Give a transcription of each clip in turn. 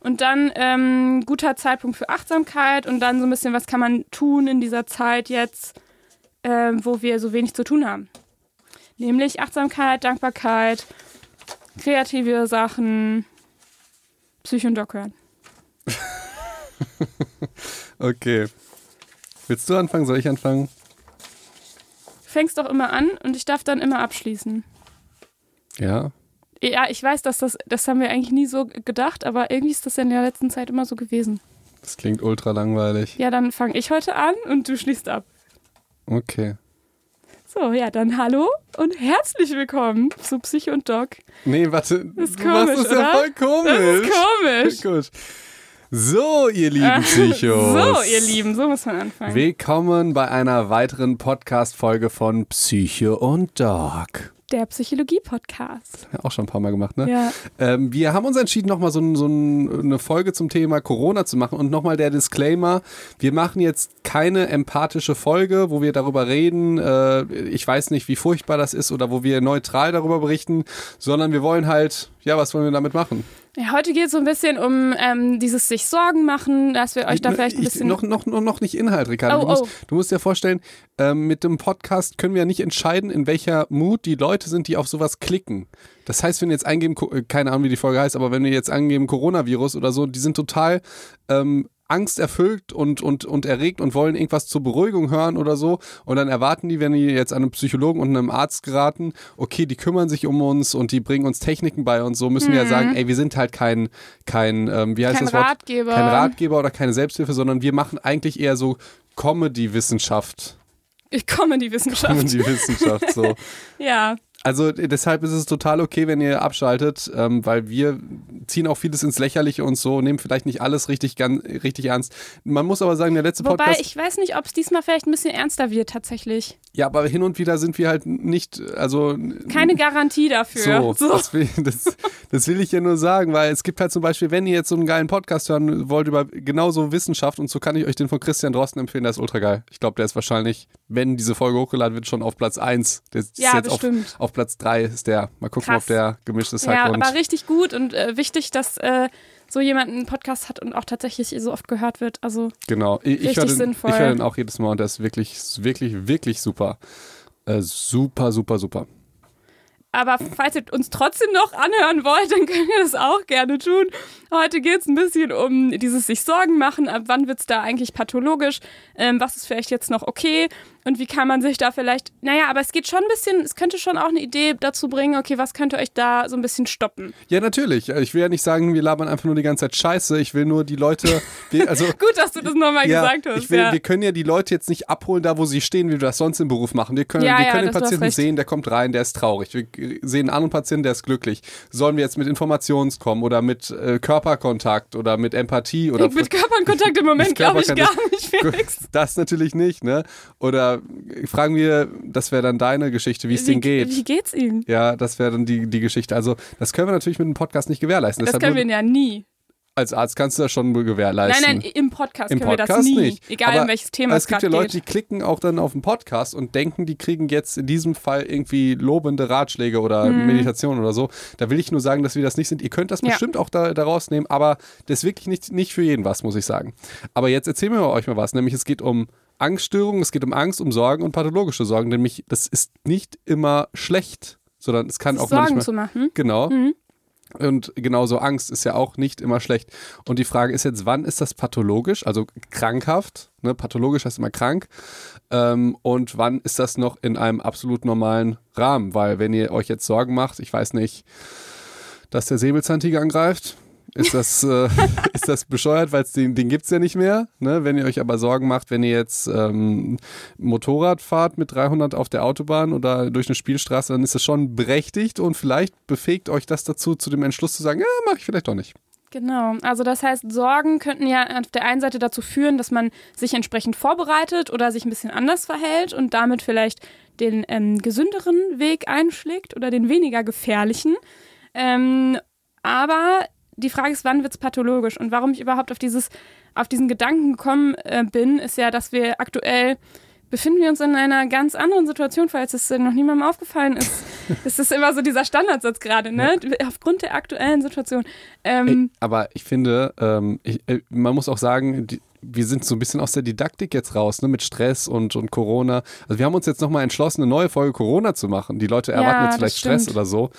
Und dann ähm, guter Zeitpunkt für Achtsamkeit und dann so ein bisschen, was kann man tun in dieser Zeit jetzt, äh, wo wir so wenig zu tun haben. Nämlich Achtsamkeit, Dankbarkeit, kreative Sachen, Psycho und Doc hören. okay. Willst du anfangen? Soll ich anfangen? Du fängst doch immer an und ich darf dann immer abschließen. Ja. Ja, ich weiß, dass das, das haben wir eigentlich nie so gedacht, aber irgendwie ist das in der letzten Zeit immer so gewesen. Das klingt ultra langweilig. Ja, dann fange ich heute an und du schließt ab. Okay. So, ja, dann hallo und herzlich willkommen zu Psycho und Doc. Nee, warte. Das ist komisch, das ja oder? voll komisch. Das ist komisch. Gut. So, ihr lieben Psychos. So, ihr Lieben, so muss man anfangen. Willkommen bei einer weiteren Podcast-Folge von Psycho und Doc. Der Psychologie-Podcast. Auch schon ein paar Mal gemacht, ne? Ja. Ähm, wir haben uns entschieden, nochmal so, so ein, eine Folge zum Thema Corona zu machen. Und nochmal der Disclaimer: Wir machen jetzt keine empathische Folge, wo wir darüber reden. Äh, ich weiß nicht, wie furchtbar das ist oder wo wir neutral darüber berichten, sondern wir wollen halt, ja, was wollen wir damit machen? ja heute geht es so ein bisschen um ähm, dieses sich Sorgen machen, dass wir euch da vielleicht ein Ich- bisschen. noch, noch, noch, noch nicht Inhalt, Ricardo. Oh, du, musst, oh. du musst dir vorstellen, ähm, mit dem Podcast können wir ja nicht entscheiden, in welcher Mut die Leute sind, die auf sowas klicken. Das heißt, wenn wir jetzt eingeben, äh, keine Ahnung, wie die Folge heißt, aber wenn wir jetzt angeben Coronavirus oder so, die sind total ähm, angsterfüllt und, und, und erregt und wollen irgendwas zur Beruhigung hören oder so. Und dann erwarten die, wenn die jetzt an einen Psychologen und einem Arzt geraten, okay, die kümmern sich um uns und die bringen uns Techniken bei und so, müssen wir ja sagen, ey, wir sind halt kein, kein ähm, wie heißt Kein das Wort? Ratgeber. Kein Ratgeber oder keine Selbsthilfe, sondern wir machen eigentlich eher so Comedy-Wissenschaft. Ich komme in die Wissenschaft. Comedy-Wissenschaft, so. Ja. Also äh, deshalb ist es total okay, wenn ihr abschaltet, ähm, weil wir ziehen auch vieles ins Lächerliche und so, nehmen vielleicht nicht alles richtig, ganz, richtig ernst. Man muss aber sagen, der letzte Wobei, Podcast, ich weiß nicht, ob es diesmal vielleicht ein bisschen ernster wird, tatsächlich. Ja, aber hin und wieder sind wir halt nicht, also Keine Garantie dafür. So, Das, will, das, das will ich ja nur sagen, weil es gibt halt zum Beispiel, wenn ihr jetzt so einen geilen Podcast hören wollt über genauso Wissenschaft und so kann ich euch den von Christian Drosten empfehlen, der ist ultra geil. Ich glaube, der ist wahrscheinlich, wenn diese Folge hochgeladen wird, schon auf Platz 1. Der ist Ja, jetzt auf, bestimmt. auf Platz 3 ist der. Mal gucken, Krass. ob der gemischt ist Ja, halt und aber richtig gut und äh, wichtig, dass äh, so jemand einen Podcast hat und auch tatsächlich so oft gehört wird. Also genau. Ich, ich richtig höre den, sinnvoll. ich hör den auch jedes Mal und der ist wirklich, wirklich, wirklich super. Äh, super, super, super. Aber falls ihr uns trotzdem noch anhören wollt, dann könnt ihr das auch gerne tun. Heute geht es ein bisschen um dieses sich Sorgen machen. Ab wann wird es da eigentlich pathologisch? Ähm, was ist vielleicht jetzt noch okay? Und wie kann man sich da vielleicht. Naja, aber es geht schon ein bisschen, es könnte schon auch eine Idee dazu bringen, okay, was könnte euch da so ein bisschen stoppen? Ja, natürlich. Ich will ja nicht sagen, wir labern einfach nur die ganze Zeit Scheiße. Ich will nur die Leute, wir, also Gut, dass du das nochmal gesagt hast. Ich will, ja. Wir können ja die Leute jetzt nicht abholen, da wo sie stehen, wie wir das sonst im Beruf machen. Wir können, Ja, wir ja, können den Patienten sehen, der kommt rein, der ist traurig. Wir sehen einen anderen Patienten, der ist glücklich. Sollen wir jetzt mit Informationskommen oder mit äh, Körperkontakt oder mit Empathie oder mit Körperkontakt im Moment glaube ich gar nicht, Felix. das natürlich nicht, ne? Oder fragen wir, das wäre dann deine Geschichte, wie es denen geht. Wie geht's ihm? ja, das wäre dann die, die Geschichte. Also, das können wir natürlich mit einem Podcast nicht gewährleisten. Das Deshalb können wir ja nie. als Arzt kannst du das schon gewährleisten. Nein, nein, im Podcast Im können wir Podcast das nie. nicht. Egal Aber um welches Thema es es gibt ja Leute, geht. die klicken auch dann auf den Podcast und denken, die kriegen jetzt in diesem Fall irgendwie lobende Ratschläge oder Meditation oder so. Da will ich nur sagen, dass wir das nicht sind. Ihr könnt das. Ja. bestimmt auch da, da rausnehmen, aber das ist wirklich nicht, nicht für jeden was, muss ich sagen. Aber jetzt erzählen wir euch mal was, nämlich es geht um Angststörungen, es geht um Angst, um Sorgen und pathologische Sorgen, nämlich das ist nicht immer schlecht, sondern es kann auch Sorgen manchmal zu machen. Genau. Und genauso Angst ist ja auch nicht immer schlecht. Und die Frage ist jetzt, wann ist das pathologisch, also krankhaft? Ne? Pathologisch heißt immer krank. Ähm, und wann ist das noch in einem absolut normalen Rahmen? Weil wenn ihr euch jetzt Sorgen macht, ich weiß nicht, dass der Säbelzahntiger angreift, ist das, äh, ist das bescheuert, weil den, den gibt es ja nicht mehr. Ne? Wenn ihr euch aber Sorgen macht, wenn ihr jetzt ähm, Motorrad fahrt mit 300 auf der Autobahn oder durch eine Spielstraße, dann ist das schon berechtigt und vielleicht befähigt euch das dazu, zu dem Entschluss zu sagen, ja, mache ich vielleicht doch nicht. Genau. Also das heißt, Sorgen könnten ja auf der einen Seite dazu führen, dass man sich entsprechend vorbereitet oder sich ein bisschen anders verhält und damit vielleicht den ähm, gesünderen Weg einschlägt oder den weniger gefährlichen. Ähm, aber die Frage ist, wann wird es pathologisch? Und warum ich überhaupt auf, dieses, auf diesen Gedanken gekommen äh, bin, ist ja, dass wir aktuell befinden wir uns in einer ganz anderen Situation, falls es äh, noch niemandem aufgefallen ist. Das ist immer so dieser Standardsatz gerade, ne? Aufgrund der aktuellen Situation. Ähm, Ey, aber ich finde, ähm, ich, äh, man muss auch sagen, die, wir sind so ein bisschen aus der Didaktik jetzt raus, ne, mit Stress und, und Corona. Also wir haben uns jetzt nochmal entschlossen, eine neue Folge Corona zu machen. Die Leute erwarten Ja, jetzt vielleicht Stress oder so,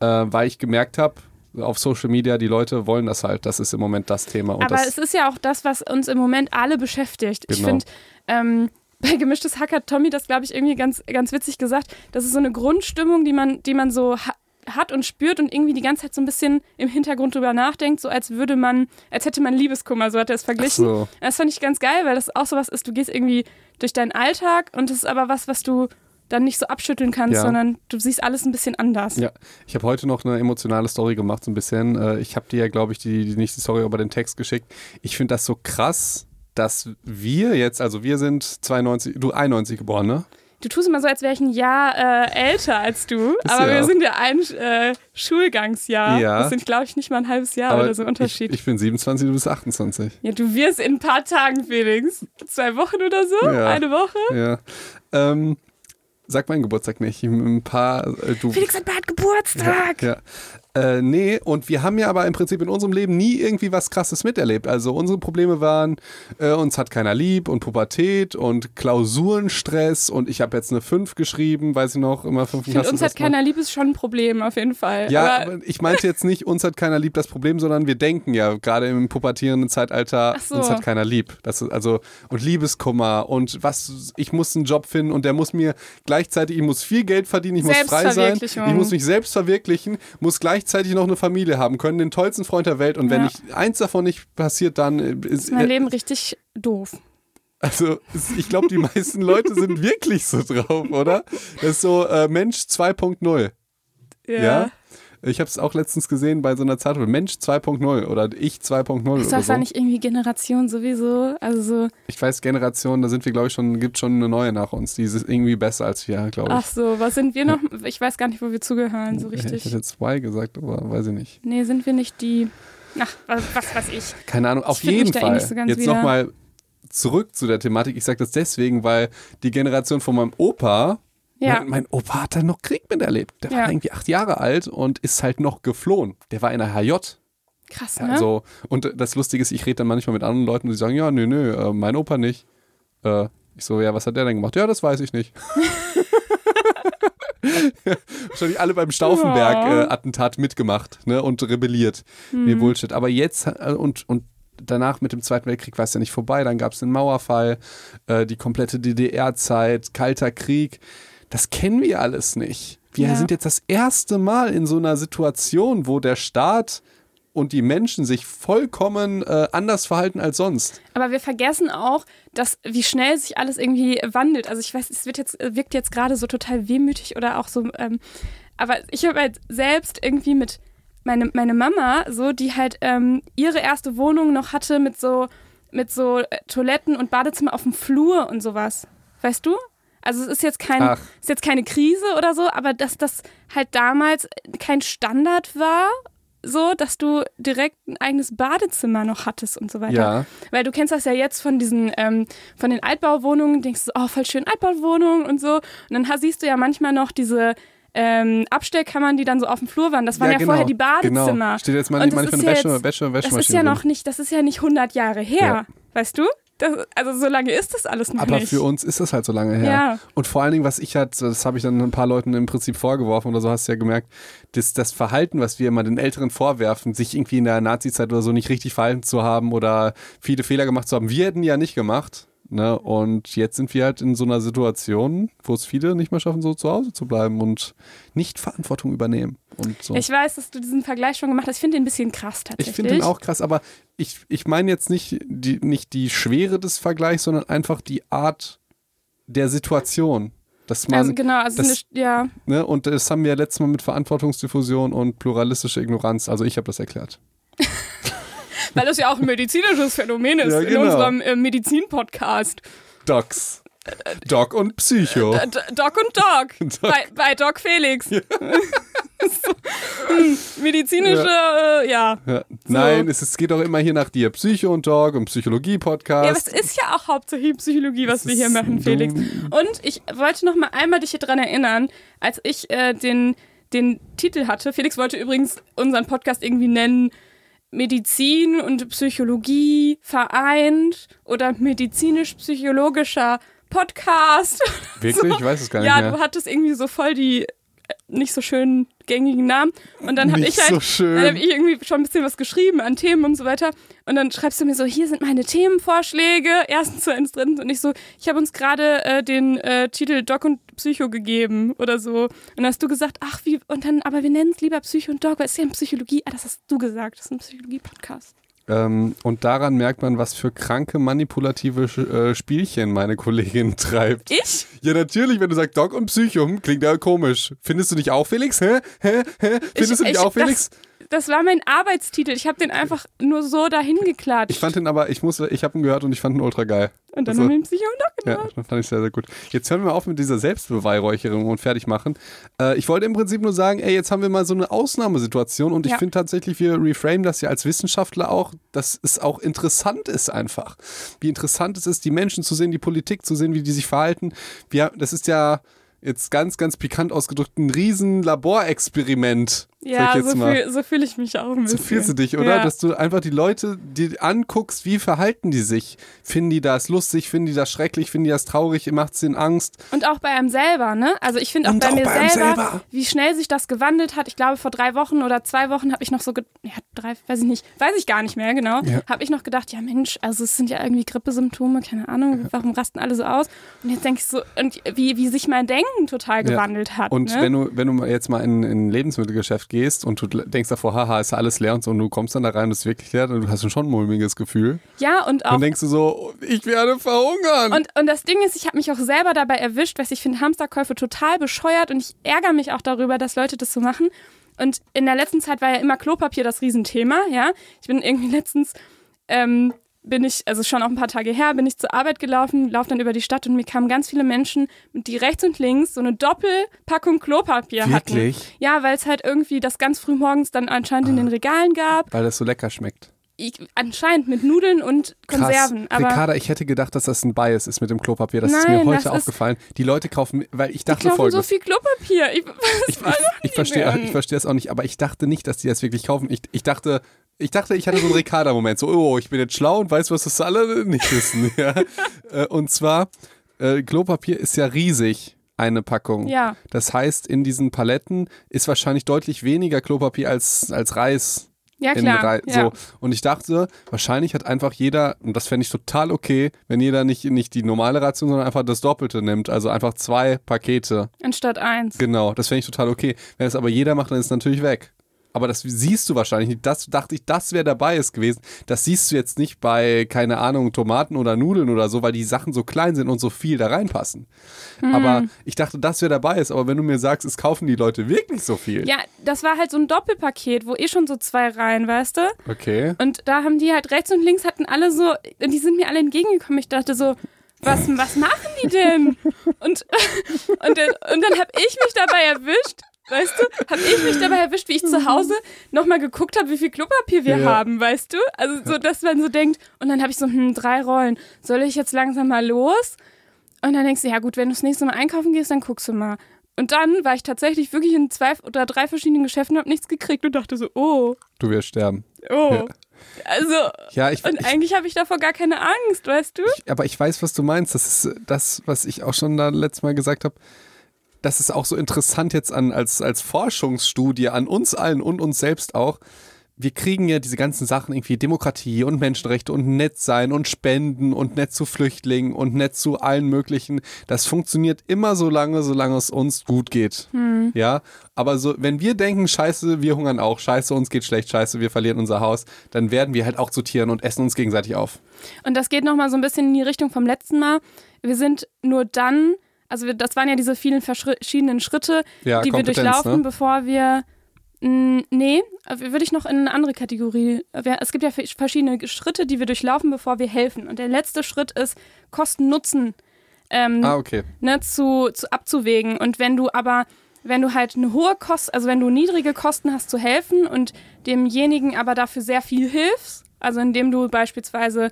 äh, weil ich gemerkt habe, auf Social Media, die Leute wollen das halt. Das ist im Moment das Thema. Und Aber das, es ist ja auch das, was uns im Moment alle beschäftigt. Ich Genau. finde, ähm, bei Gemischtes Hack hat Tommy das, glaube ich, irgendwie ganz, ganz witzig gesagt. Das ist so eine Grundstimmung, die man, die man so ha hat und spürt und irgendwie die ganze Zeit so ein bisschen im Hintergrund drüber nachdenkt, so als würde man, als hätte man Liebeskummer, so hat er es verglichen. so. Das fand ich ganz geil, weil das auch sowas ist, du gehst irgendwie durch deinen Alltag und das ist aber was, was du dann nicht so abschütteln kannst, Ja. sondern du siehst alles ein bisschen anders. Ja, ich habe heute noch eine emotionale Story gemacht, so ein bisschen. Äh, Ich habe dir ja, glaube ich, die, die nächste Story über den Text geschickt. Ich finde das so krass, dass wir jetzt, also wir sind 92, du 91 geboren, ne? Du tust immer so, als wäre ich ein Jahr äh, älter als du, aber ja wir sind ja ein äh, Schulgangsjahr. Ja. Das sind, glaube ich, nicht mal ein halbes Jahr Aber oder so Unterschied. Ich, ich bin 27, du bist 28. ja, du wirst in ein paar Tagen, Felix. Zwei Wochen oder so? Ja. Eine Woche? Ja. Ähm, sag meinen Geburtstag nicht. Ein paar, äh, du. Felix hat bald Geburtstag. Ja. Äh, nee, und wir haben ja aber im Prinzip in unserem Leben nie irgendwie was Krasses miterlebt. Also unsere Probleme waren, äh, uns hat keiner lieb und Pubertät und Klausurenstress und ich habe jetzt eine 5 geschrieben, weiß ich noch, immer 5 Ich finde, uns hat keiner lieb, ist schon ein Problem auf jeden Fall. Ja, aber, ich meinte jetzt nicht, uns hat keiner lieb das Problem, sondern wir denken ja gerade im pubertierenden Zeitalter, so. uns hat keiner lieb. Das ist also und Liebeskummer und was ich muss einen Job finden und der muss mir gleichzeitig, ich muss viel Geld verdienen, ich muss frei sein, ich muss mich selbst verwirklichen, muss gleichzeitig noch eine Familie haben können, den tollsten Freund der Welt und wenn Ja. ich eins davon nicht passiert, dann äh, ist ist mein Leben richtig doof. also ich glaube, die meisten Leute sind wirklich so drauf, oder? Das ist so äh, Mensch 2.0. Ja. Ich habe es auch letztens gesehen bei so einer Zeitung. Mensch 2.0 oder ich 2.0 Ist das so. da nicht irgendwie Generation sowieso? Also so, Ich weiß, Generation, da sind wir, glaube ich, schon, gibt schon eine neue nach uns. Die ist irgendwie besser als wir, glaube ich. ach so, was sind wir noch? Ich weiß gar nicht, wo wir zugehören, so Ich richtig. hätte zwei gesagt, aber weiß ich nicht. Nee, sind wir nicht die. Ach, was, was weiß ich. Keine Ahnung, auf jeden eh Fall. so ganz Jetzt nochmal zurück zu der Thematik. Ich sage das deswegen, weil die Generation von meinem Opa, Ja. mein, mein Opa hat dann noch Krieg miterlebt. Der Ja. war irgendwie acht Jahre alt und ist halt noch geflohen. Der war in der HJ. Krass, Ja, ne? Also, und das Lustige ist, ich rede dann manchmal mit anderen Leuten und die sagen, ja, nö, nö, äh, mein Opa nicht. Äh, ich so, ja, was hat der denn gemacht? Ja, das weiß ich nicht. Wahrscheinlich alle beim. Stauffenberg-Attentat mitgemacht ne, und rebelliert. Nee, Mhm. Bullshit. Aber jetzt äh, und, und danach mit dem Zweiten Weltkrieg war es ja nicht vorbei. Dann gab es den Mauerfall, äh, die komplette DDR-Zeit, Kalter Krieg. Das kennen wir alles nicht. Wir Ja. sind jetzt das erste Mal in so einer Situation, wo der Staat und die Menschen sich vollkommen äh, anders verhalten als sonst. Aber wir vergessen auch, dass wie schnell sich alles irgendwie wandelt. Also ich weiß, es wird jetzt, wirkt jetzt gerade so total wehmütig oder auch so. Ähm, aber ich habe halt selbst irgendwie mit meine, meine Mama, so, die halt ähm, ihre erste Wohnung noch hatte mit so, mit so äh, Toiletten und Badezimmer auf dem Flur und sowas. Weißt du? Also es ist jetzt kein, Ach. ist jetzt keine Krise oder so, aber dass das halt damals kein Standard war, so, dass du direkt ein eigenes Badezimmer noch hattest und so weiter. Ja. Weil du kennst das ja jetzt von diesen, ähm, von den Altbauwohnungen, denkst du, oh, voll schön Altbauwohnung und so. Und dann siehst du ja manchmal noch diese ähm, Abstellkammern, die dann so auf dem Flur waren. Das waren ja, genau, vorher die Badezimmer. Genau. Steht jetzt mal, manchmal ist eine ja Wäsche, jetzt- Wäsche, Das ist ja noch nicht, das ist ja nicht 100 Jahre her, Ja. weißt du? Das, also so lange ist das alles noch Aber nicht. für uns ist das halt so lange her. Ja. Und vor allen Dingen, was ich halt, das habe ich dann ein paar Leuten im Prinzip vorgeworfen oder so, hast du ja gemerkt, das, das Verhalten, was wir immer den Älteren vorwerfen, sich irgendwie in der Nazi-Zeit oder so nicht richtig verhalten zu haben oder viele Fehler gemacht zu haben, wir hätten ja nicht gemacht. Ne? Und jetzt sind wir halt in so einer Situation, wo es viele nicht mehr schaffen, so zu Hause zu bleiben und nicht Verantwortung übernehmen. Und so. Ich weiß, dass du diesen Vergleich schon gemacht hast. Ich finde den ein bisschen krass tatsächlich. Ich finde den auch krass, aber ich, ich meine jetzt nicht die, nicht die Schwere des Vergleichs, sondern einfach die Art der Situation. Dass man, Also genau, also das- eine, ja. ne, und das haben wir ja letztes Mal mit Verantwortungsdiffusion und pluralistische Ignoranz, also ich habe das erklärt. Weil das ja auch ein medizinisches Phänomen ist Ja, in genau. unserem äh, Medizin-Podcast. Docs. Doc und Psycho. D- Doc und Doc. Doc. Bei, bei Doc Felix. so, hm, medizinische, ja. Äh, ja. ja. Nein, es, es, geht auch immer hier nach dir. Psycho und Talk und Psychologie-Podcast. Ja, aber es ist ja auch hauptsächlich Psychologie, was das wir hier machen, Felix. Und ich wollte noch mal einmal dich hier dran erinnern, als ich äh, den, den Titel hatte. Felix wollte übrigens unseren Podcast irgendwie nennen Medizin und Psychologie vereint oder medizinisch-psychologischer Podcast. Wirklich? So. Ich weiß es gar nicht. Ja, mehr. du hattest irgendwie so voll die nicht so schön gängigen Namen. Und dann habe ich halt, so dann habe ich irgendwie schon ein bisschen was geschrieben an Themen und so weiter. Und dann schreibst du mir so, hier sind meine Themenvorschläge, erstens, zweitens, drittens. Und ich so, ich habe uns gerade äh, den äh, Titel Doc und Psycho gegeben oder so. Und dann hast du gesagt, ach wie, und dann, aber wir nennen es lieber Psycho und Doc, weil es ist ja eine Psychologie. Ah, das hast du gesagt, das ist ein Psychologie-Podcast. Ähm, und daran merkt man, was für kranke manipulative äh, Spielchen meine Kollegin treibt. Ich? Ja, natürlich, wenn du sagst Doc und Psychum, klingt ja komisch. Findest du nicht auch, Felix? Hä? Hä? Hä? Findest ich, du nicht ich, auch, Felix? Das, das war mein Arbeitstitel. Ich habe den einfach nur so dahin geklatscht. Ich fand den aber, ich muss, ich habe ihn gehört und ich fand ihn ultra geil. Und dann also, haben wir ihn Psycho und Ja, das fand ich sehr, sehr gut. Jetzt hören wir auf mit dieser Selbstbeweihräucherung und fertig machen. Äh, ich wollte im Prinzip nur sagen, ey, jetzt haben wir mal so eine Ausnahmesituation und ich ja. finde tatsächlich, wir reframe das ja als Wissenschaftler auch, dass es auch interessant ist einfach. Wie interessant es ist, die Menschen zu sehen, die Politik zu sehen, wie die sich verhalten. Wir, das ist ja jetzt ganz, ganz pikant ausgedrückt, ein riesen Laborexperiment. Ja, so, fühl, so fühle ich mich auch ein bisschen. So fühlst du dich, oder? Ja. Dass du einfach die Leute dir anguckst, wie verhalten die sich? Finden die das lustig? Finden die das schrecklich? Finden die das traurig? Macht es ihnen Angst? Und auch bei einem selber, ne? Also ich finde auch bei auch mir bei selber, selber, wie schnell sich das gewandelt hat. Ich glaube, vor drei Wochen oder zwei Wochen habe ich noch so, ja, drei, weiß ich nicht, weiß ich gar nicht mehr, genau. Ja. Habe ich noch gedacht, ja Mensch, also es sind ja irgendwie Grippesymptome, keine Ahnung, warum rasten alle so aus? Und jetzt denke ich so, und wie, wie sich mein Denken total gewandelt ja. hat. Und ne? wenn du, wenn du jetzt mal in, in ein Lebensmittelgeschäft gehst und du denkst davor, haha, ist alles leer und so, und du kommst dann da rein und es ist wirklich leer, dann du hast schon ein mulmiges Gefühl. Ja, und auch. Dann denkst du so, ich werde verhungern. Und, und das Ding ist, ich habe mich auch selber dabei erwischt, weil ich finde Hamsterkäufe total bescheuert und ich ärgere mich auch darüber, dass Leute das so machen. Und in der letzten Zeit war ja immer Klopapier das Riesenthema, ja. Ich bin irgendwie letztens ähm, bin ich, also schon auch ein paar Tage her, bin ich zur Arbeit gelaufen, laufe dann über die Stadt und mir kamen ganz viele Menschen, die rechts und links so eine Doppelpackung Klopapier Wirklich? hatten. Ja, weil es halt irgendwie das ganz früh morgens dann anscheinend ah. in den Regalen gab. Weil das so lecker schmeckt. Ich, anscheinend mit Nudeln und Konserven. Krass. Aber Ricarda, ich hätte gedacht, dass das ein Bias ist mit dem Klopapier. Das Nein, ist mir heute aufgefallen. Die Leute kaufen, weil ich dachte die kaufen folgendes. so viel Klopapier. Ich, ich, ich, ich verstehe ich versteh das auch nicht, aber ich dachte nicht, dass die das wirklich kaufen. Ich, ich dachte, ich dachte, ich hatte so einen Ricarda-Moment. So, oh, ich bin jetzt schlau und weiß, was das alle nicht wissen. Ja. Äh, und zwar, äh, Klopapier ist ja riesig, eine Packung. Ja. Das heißt, in diesen Paletten ist wahrscheinlich deutlich weniger Klopapier als, als Reis. Ja, klar. Rei ja. So. Und ich dachte, wahrscheinlich hat einfach jeder, und das fände ich total okay, wenn jeder nicht, nicht die normale Ration, sondern einfach das Doppelte nimmt. Also einfach zwei Pakete. Anstatt eins. Genau, das fände ich total okay. Wenn es aber jeder macht, dann ist es natürlich weg aber das siehst du wahrscheinlich nicht. Das dachte ich, das wäre dabei ist gewesen. Das siehst du jetzt nicht bei, keine Ahnung, Tomaten oder Nudeln oder so, weil die Sachen so klein sind und so viel da reinpassen. Mhm. Aber ich dachte, das wäre dabei ist. Aber wenn du mir sagst, es kaufen die Leute wirklich so viel. Ja, das war halt so ein Doppelpaket, wo eh schon so zwei rein, weißt du? Okay. Und da haben die halt rechts und links hatten alle so, die sind mir alle entgegengekommen. Ich dachte so, was, was machen die denn? Und, und, und dann habe ich mich dabei erwischt, Weißt du, habe ich mich dabei erwischt, wie ich zu Hause nochmal geguckt habe, wie viel Klopapier wir ja. haben, weißt du? Also so, dass man so denkt, und dann habe ich so, hm, drei Rollen, soll ich jetzt langsam mal los? Und dann denkst du, ja gut, wenn du das nächste Mal einkaufen gehst, dann guckst du mal. Und dann war ich tatsächlich wirklich in zwei oder drei verschiedenen Geschäften und habe nichts gekriegt und dachte so, oh. Du wirst sterben. Oh. Ja. Also, ja, ich, und ich, eigentlich habe ich davor gar keine Angst, weißt du? Ich, aber ich weiß, was du meinst. Das ist das, was ich auch schon da letztes Mal gesagt habe das ist auch so interessant jetzt an, als, als Forschungsstudie an uns allen und uns selbst auch. Wir kriegen ja diese ganzen Sachen irgendwie Demokratie und Menschenrechte und nett sein und Spenden und nett zu Flüchtlingen und nett zu allen möglichen. Das funktioniert immer so lange, solange es uns gut geht. Hm. Ja, aber so, wenn wir denken, scheiße, wir hungern auch, scheiße, uns geht schlecht, scheiße, wir verlieren unser Haus, dann werden wir halt auch zu Tieren und essen uns gegenseitig auf. Und das geht nochmal so ein bisschen in die Richtung vom letzten Mal. Wir sind nur dann also das waren ja diese vielen verschiedenen Schritte, ja, die wir durchlaufen, ne? bevor wir Nee, würde ich noch in eine andere Kategorie. Es gibt ja verschiedene Schritte, die wir durchlaufen, bevor wir helfen. Und der letzte Schritt ist Kosten-Nutzen ähm, ah, okay. ne, zu, zu abzuwägen. Und wenn du aber wenn du halt eine hohe Kost, also wenn du niedrige Kosten hast zu helfen und demjenigen aber dafür sehr viel hilfst, also indem du beispielsweise,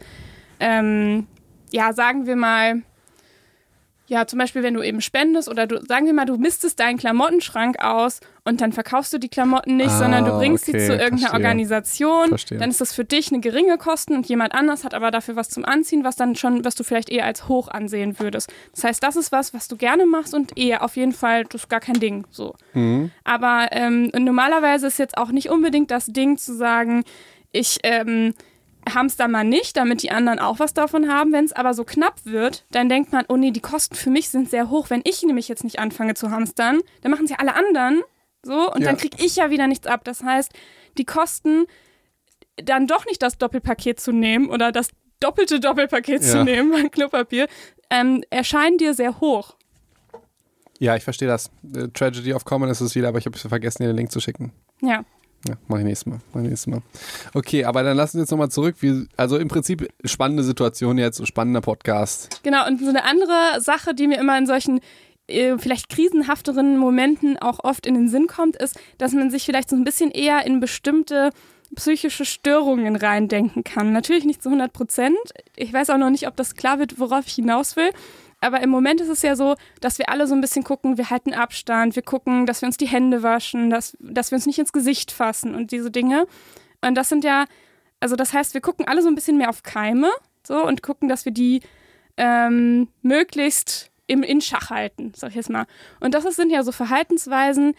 ähm, ja, sagen wir mal, ja, zum Beispiel, wenn du eben spendest oder du, sagen wir mal, du mistest deinen Klamottenschrank aus und dann verkaufst du die Klamotten nicht, Ah, sondern du bringst okay, sie zu irgendeiner verstehe. Organisation. Verstehe. Dann ist das für dich eine geringe Kosten und jemand anders hat aber dafür was zum Anziehen, was dann schon, was du vielleicht eher als hoch ansehen würdest. Das heißt, das ist was, was du gerne machst und eher auf jeden Fall, das ist gar kein Ding. So. Mhm. Aber ähm, normalerweise ist jetzt auch nicht unbedingt das Ding zu sagen, ich ähm, hamster mal nicht, damit die anderen auch was davon haben. Wenn es aber so knapp wird, dann denkt man, oh nee, die Kosten für mich sind sehr hoch. Wenn ich nämlich jetzt nicht anfange zu hamstern, dann machen es ja alle anderen so und Ja. dann kriege ich ja wieder nichts ab. Das heißt, die Kosten dann doch nicht das Doppelpaket zu nehmen oder das doppelte Doppelpaket zu Ja. nehmen an Klopapier, ähm, erscheinen dir sehr hoch. Ja, ich verstehe das. Äh, Tragedy of Common ist es wieder, aber ich habe vergessen, dir den Link zu schicken. Ja. Ja, mach ich nächstes Mal. Mach ich nächstes Mal. Okay, aber dann lassen wir jetzt nochmal zurück. Wie, also im Prinzip spannende Situation jetzt, spannender Podcast. Genau, und so eine andere Sache, die mir immer in solchen äh, vielleicht krisenhafteren Momenten auch oft in den Sinn kommt, ist, dass man sich vielleicht so ein bisschen eher in bestimmte psychische Störungen reindenken kann. Natürlich nicht zu 100 Prozent. Ich weiß auch noch nicht, ob das klar wird, worauf ich hinaus will. Aber im Moment ist es ja so, dass wir alle so ein bisschen gucken, wir halten Abstand, wir gucken, dass wir uns die Hände waschen, dass, dass wir uns nicht ins Gesicht fassen und diese Dinge. Und das sind ja, also das heißt, wir gucken alle so ein bisschen mehr auf Keime so und gucken, dass wir die ähm, möglichst im, in Schach halten, sag ich jetzt mal. Und das sind ja so Verhaltensweisen,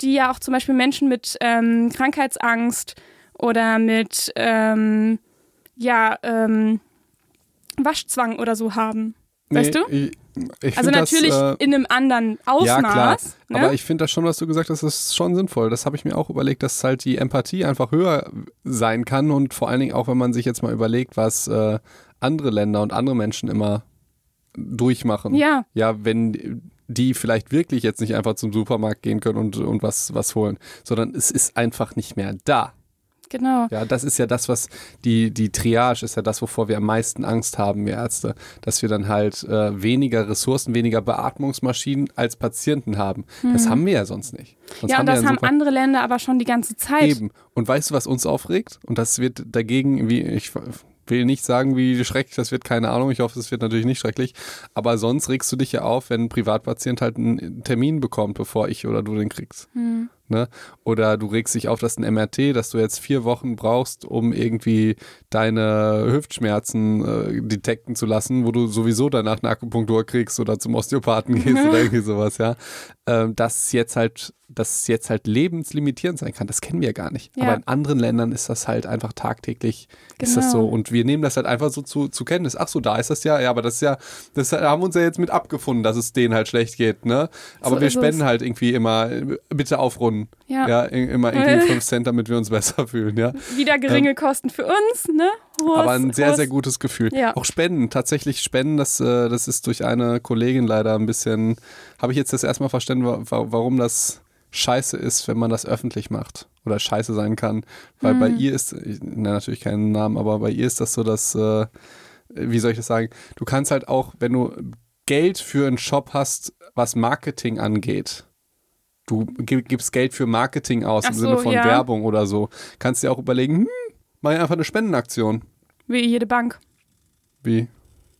die ja auch zum Beispiel Menschen mit ähm, Krankheitsangst oder mit ähm, ja, ähm, Waschzwang oder so haben. Weißt du? Ich, ich Also natürlich das, äh, in einem anderen Ausmaß. Ja, klar. Ne? Aber ich finde das schon, was du gesagt hast, das ist schon sinnvoll. Das habe ich mir auch überlegt, dass halt die Empathie einfach höher sein kann und vor allen Dingen auch, wenn man sich jetzt mal überlegt, was äh, andere Länder und andere Menschen immer durchmachen. ja, Ja, wenn die vielleicht wirklich jetzt nicht einfach zum Supermarkt gehen können und, und was, was holen, sondern es ist einfach nicht mehr da. Genau. Ja, das ist ja das, was die, die Triage ist ja das, wovor wir am meisten Angst haben, wir Ärzte, dass wir dann halt äh, weniger Ressourcen, weniger Beatmungsmaschinen als Patienten haben. Das haben wir ja sonst nicht. Sonst Hm. Ja, und das einen haben andere Länder aber schon die ganze Zeit. Eben. Und weißt du, was uns aufregt? Und das wird dagegen, wie ich will nicht sagen, wie schrecklich das wird, keine Ahnung. Ich hoffe, es wird natürlich nicht schrecklich. Aber sonst regst du dich ja auf, wenn ein Privatpatient halt einen Termin bekommt, bevor ich oder du den kriegst. Ne? Oder du regst dich auf, dass ein MRT, dass du jetzt vier Wochen brauchst, um irgendwie deine Hüftschmerzen äh, detekten zu lassen, wo du sowieso danach eine Akupunktur kriegst oder zum Osteopathen gehst oder irgendwie sowas, ja. Ähm, dass jetzt halt, dass es jetzt halt lebenslimitierend sein kann, das kennen wir gar nicht. Ja. Aber in anderen Ländern ist das halt einfach tagtäglich, ist das Genau. so. Und wir nehmen das halt einfach so zu, zu Kenntnis. Ach so, da ist das ja, ja, aber das ist ja, das haben wir uns ja jetzt mit abgefunden, dass es denen halt schlecht geht, ne? Aber So wir spenden es. halt irgendwie immer, äh, bitte aufrunden. Ja. Ja, i- immer irgendwie 5 Cent, damit wir uns besser fühlen, ja. Wieder geringe Kosten für uns, ne? Hohes, Aber ein sehr, hohes- sehr gutes Gefühl. Ja. Auch Spenden, tatsächlich Spenden, das, äh, das ist durch eine Kollegin leider ein bisschen, habe ich jetzt das erstmal verstanden, wa- wa- warum das scheiße ist, wenn man das öffentlich macht oder scheiße sein kann. Weil bei ihr ist, ich nenne natürlich keinen Namen, aber bei ihr ist das so, dass, äh, wie soll ich das sagen, du kannst halt auch, wenn du Geld für einen Shop hast, was Marketing angeht, du gi- gibst Geld für Marketing aus Ach im Sinne so, von ja. Werbung oder so, kannst dir auch überlegen, hm, mach ich einfach eine Spendenaktion. Wie jede Bank. Wie?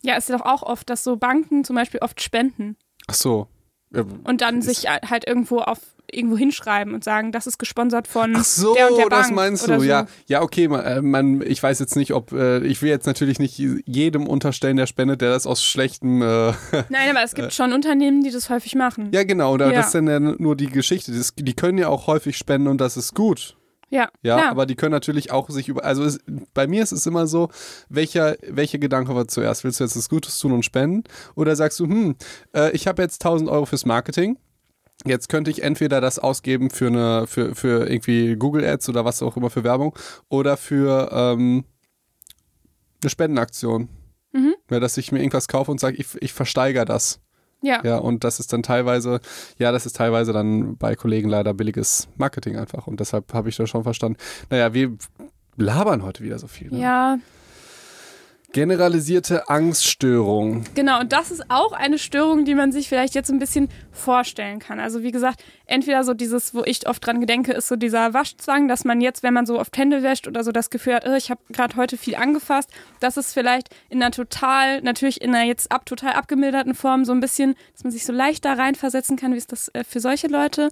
Ja, ist ja doch auch oft, dass so Banken zum Beispiel oft spenden Ach so. Ja, und dann sich halt irgendwo auf irgendwo hinschreiben und sagen, das ist gesponsert von Ach so, der und der Bank das meinst du. so. Ja, ja, okay. Man, äh, man, ich weiß jetzt nicht, ob äh, ich will jetzt natürlich nicht jedem unterstellen, der spendet, der das aus schlechtem. Äh, Nein, aber es gibt schon Unternehmen, die das häufig machen. ja, genau. Da, Ja. Das ist dann ja nur die Geschichte. Das, die können ja auch häufig spenden und das ist gut. Ja, Ja, klar. aber die können natürlich auch sich über. Also es, bei mir ist es immer so, welcher, welcher Gedanke war zuerst? Willst du jetzt das Gutes tun und spenden? Oder sagst du, hm, äh, ich habe jetzt 1000 Euro fürs Marketing. Jetzt könnte ich entweder das ausgeben für eine, für, für irgendwie Google Ads oder was auch immer für Werbung oder für ähm, eine Spendenaktion. Mhm. Ja, dass ich mir irgendwas kaufe und sage, ich, ich versteigere das. Ja. Ja, und das ist dann teilweise, ja, das ist teilweise dann bei Kollegen leider billiges Marketing einfach. Und deshalb habe ich das schon verstanden. Naja, wir labern heute wieder so viel. Ne? Ja. Generalisierte Angststörung. Genau, und das ist auch eine Störung, die man sich vielleicht jetzt ein bisschen vorstellen kann. Also wie gesagt, entweder so dieses, wo ich oft dran gedenke, ist so dieser Waschzwang, dass man jetzt, wenn man so oft Hände wäscht oder so das Gefühl hat, oh, ich habe gerade heute viel angefasst, dass es vielleicht in einer total, natürlich in einer jetzt ab total abgemilderten Form so ein bisschen, dass man sich so leicht da reinversetzen kann, wie ist das äh, für solche Leute?